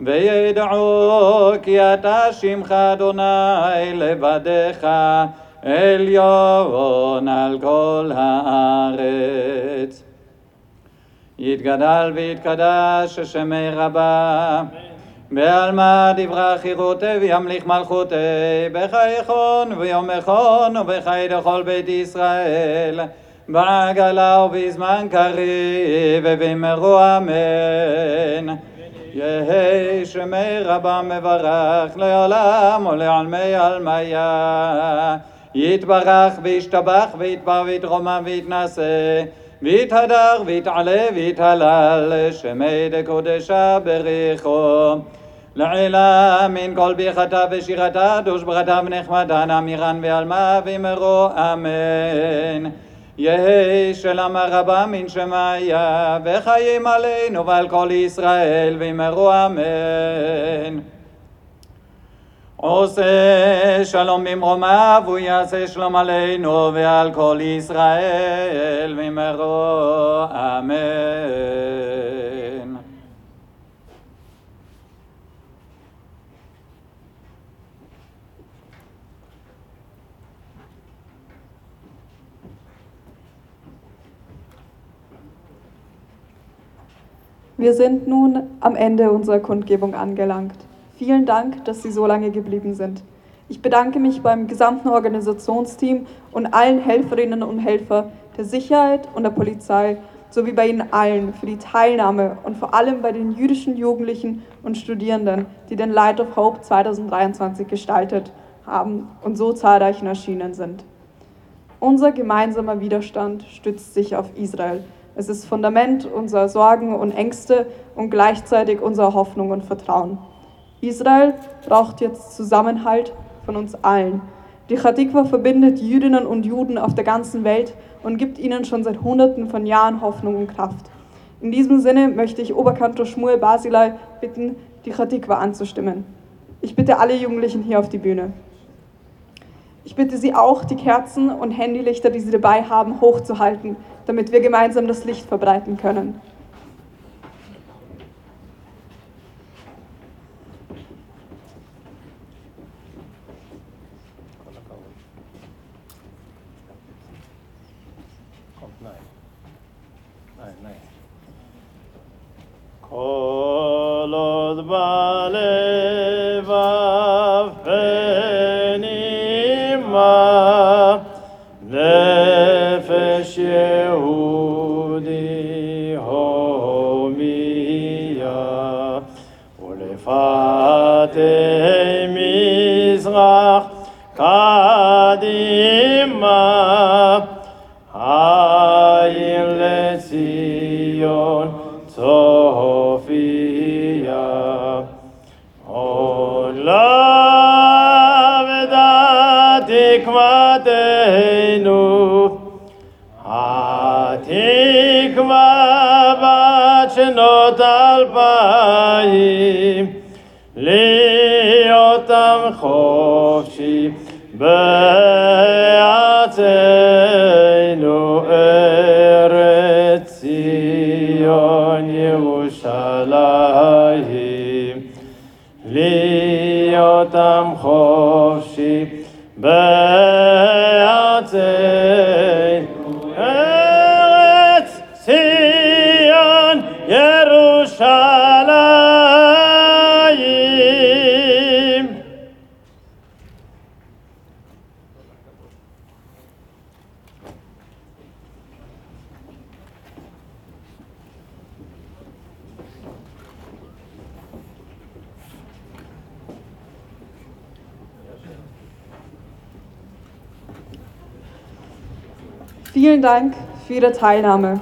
וידעו כי אתה שמך אדוני לבדך עליון על כל הארץ. יתגדל ויתקדש שמי רבה. בעלמא דברה חירותי וימליך מלכותי בחייכון ויומכון ובחי לכל בית ישראל. בעגלה ובזמן קריב ובמרו אמן. יהי שמי רבה מברך לעולם ולעלמי עלמיה. יתברך וישתבח ויתבר ויתרומם ויתנשא ויתהדר ויתעלה ויתהלל שמי דקודשה בריחו לעילה מן כל ביחתה ושירתה דושברתה ונחמתה נמירן ועלמה ואמרו אמן. יהי שלום רבה מן שמיה וחיים עלינו ועל כל ישראל ואמרו אמן עושה שלום במרומיו, הוא יעשה שלום עלינו ועל כל ישראל, ואמרו אמן. Wir sind nun am Ende unserer Kundgebung angelangt. Vielen Dank, dass Sie so lange geblieben sind. Ich bedanke mich beim gesamten Organisationsteam und allen Helferinnen und Helfern der Sicherheit und der Polizei sowie bei Ihnen allen für die Teilnahme und vor allem bei den jüdischen Jugendlichen und Studierenden, die den Light of Hope 2023 gestaltet haben und so zahlreich erschienen sind. Unser gemeinsamer Widerstand stützt sich auf Israel. Es ist Fundament unserer Sorgen und Ängste und gleichzeitig unserer Hoffnung und Vertrauen. Israel braucht jetzt Zusammenhalt von uns allen. Die Chatikwa verbindet Jüdinnen und Juden auf der ganzen Welt und gibt ihnen schon seit Hunderten von Jahren Hoffnung und Kraft. In diesem Sinne möchte ich Oberkantor Schmuel Basilei bitten, die Chatikwa anzustimmen. Ich bitte alle Jugendlichen hier auf die Bühne. Ich bitte Sie auch, die Kerzen und Handylichter, die Sie dabei haben, hochzuhalten, damit wir gemeinsam das Licht verbreiten können. Vielen Dank für Ihre Teilnahme.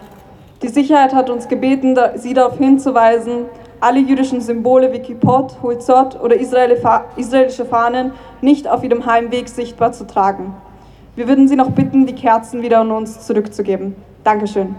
Die Sicherheit hat uns gebeten, Sie darauf hinzuweisen, alle jüdischen Symbole wie Kippot, Huizot oder israelische Fahnen nicht auf Ihrem Heimweg sichtbar zu tragen. Wir würden Sie noch bitten, die Kerzen wieder an uns zurückzugeben. Dankeschön.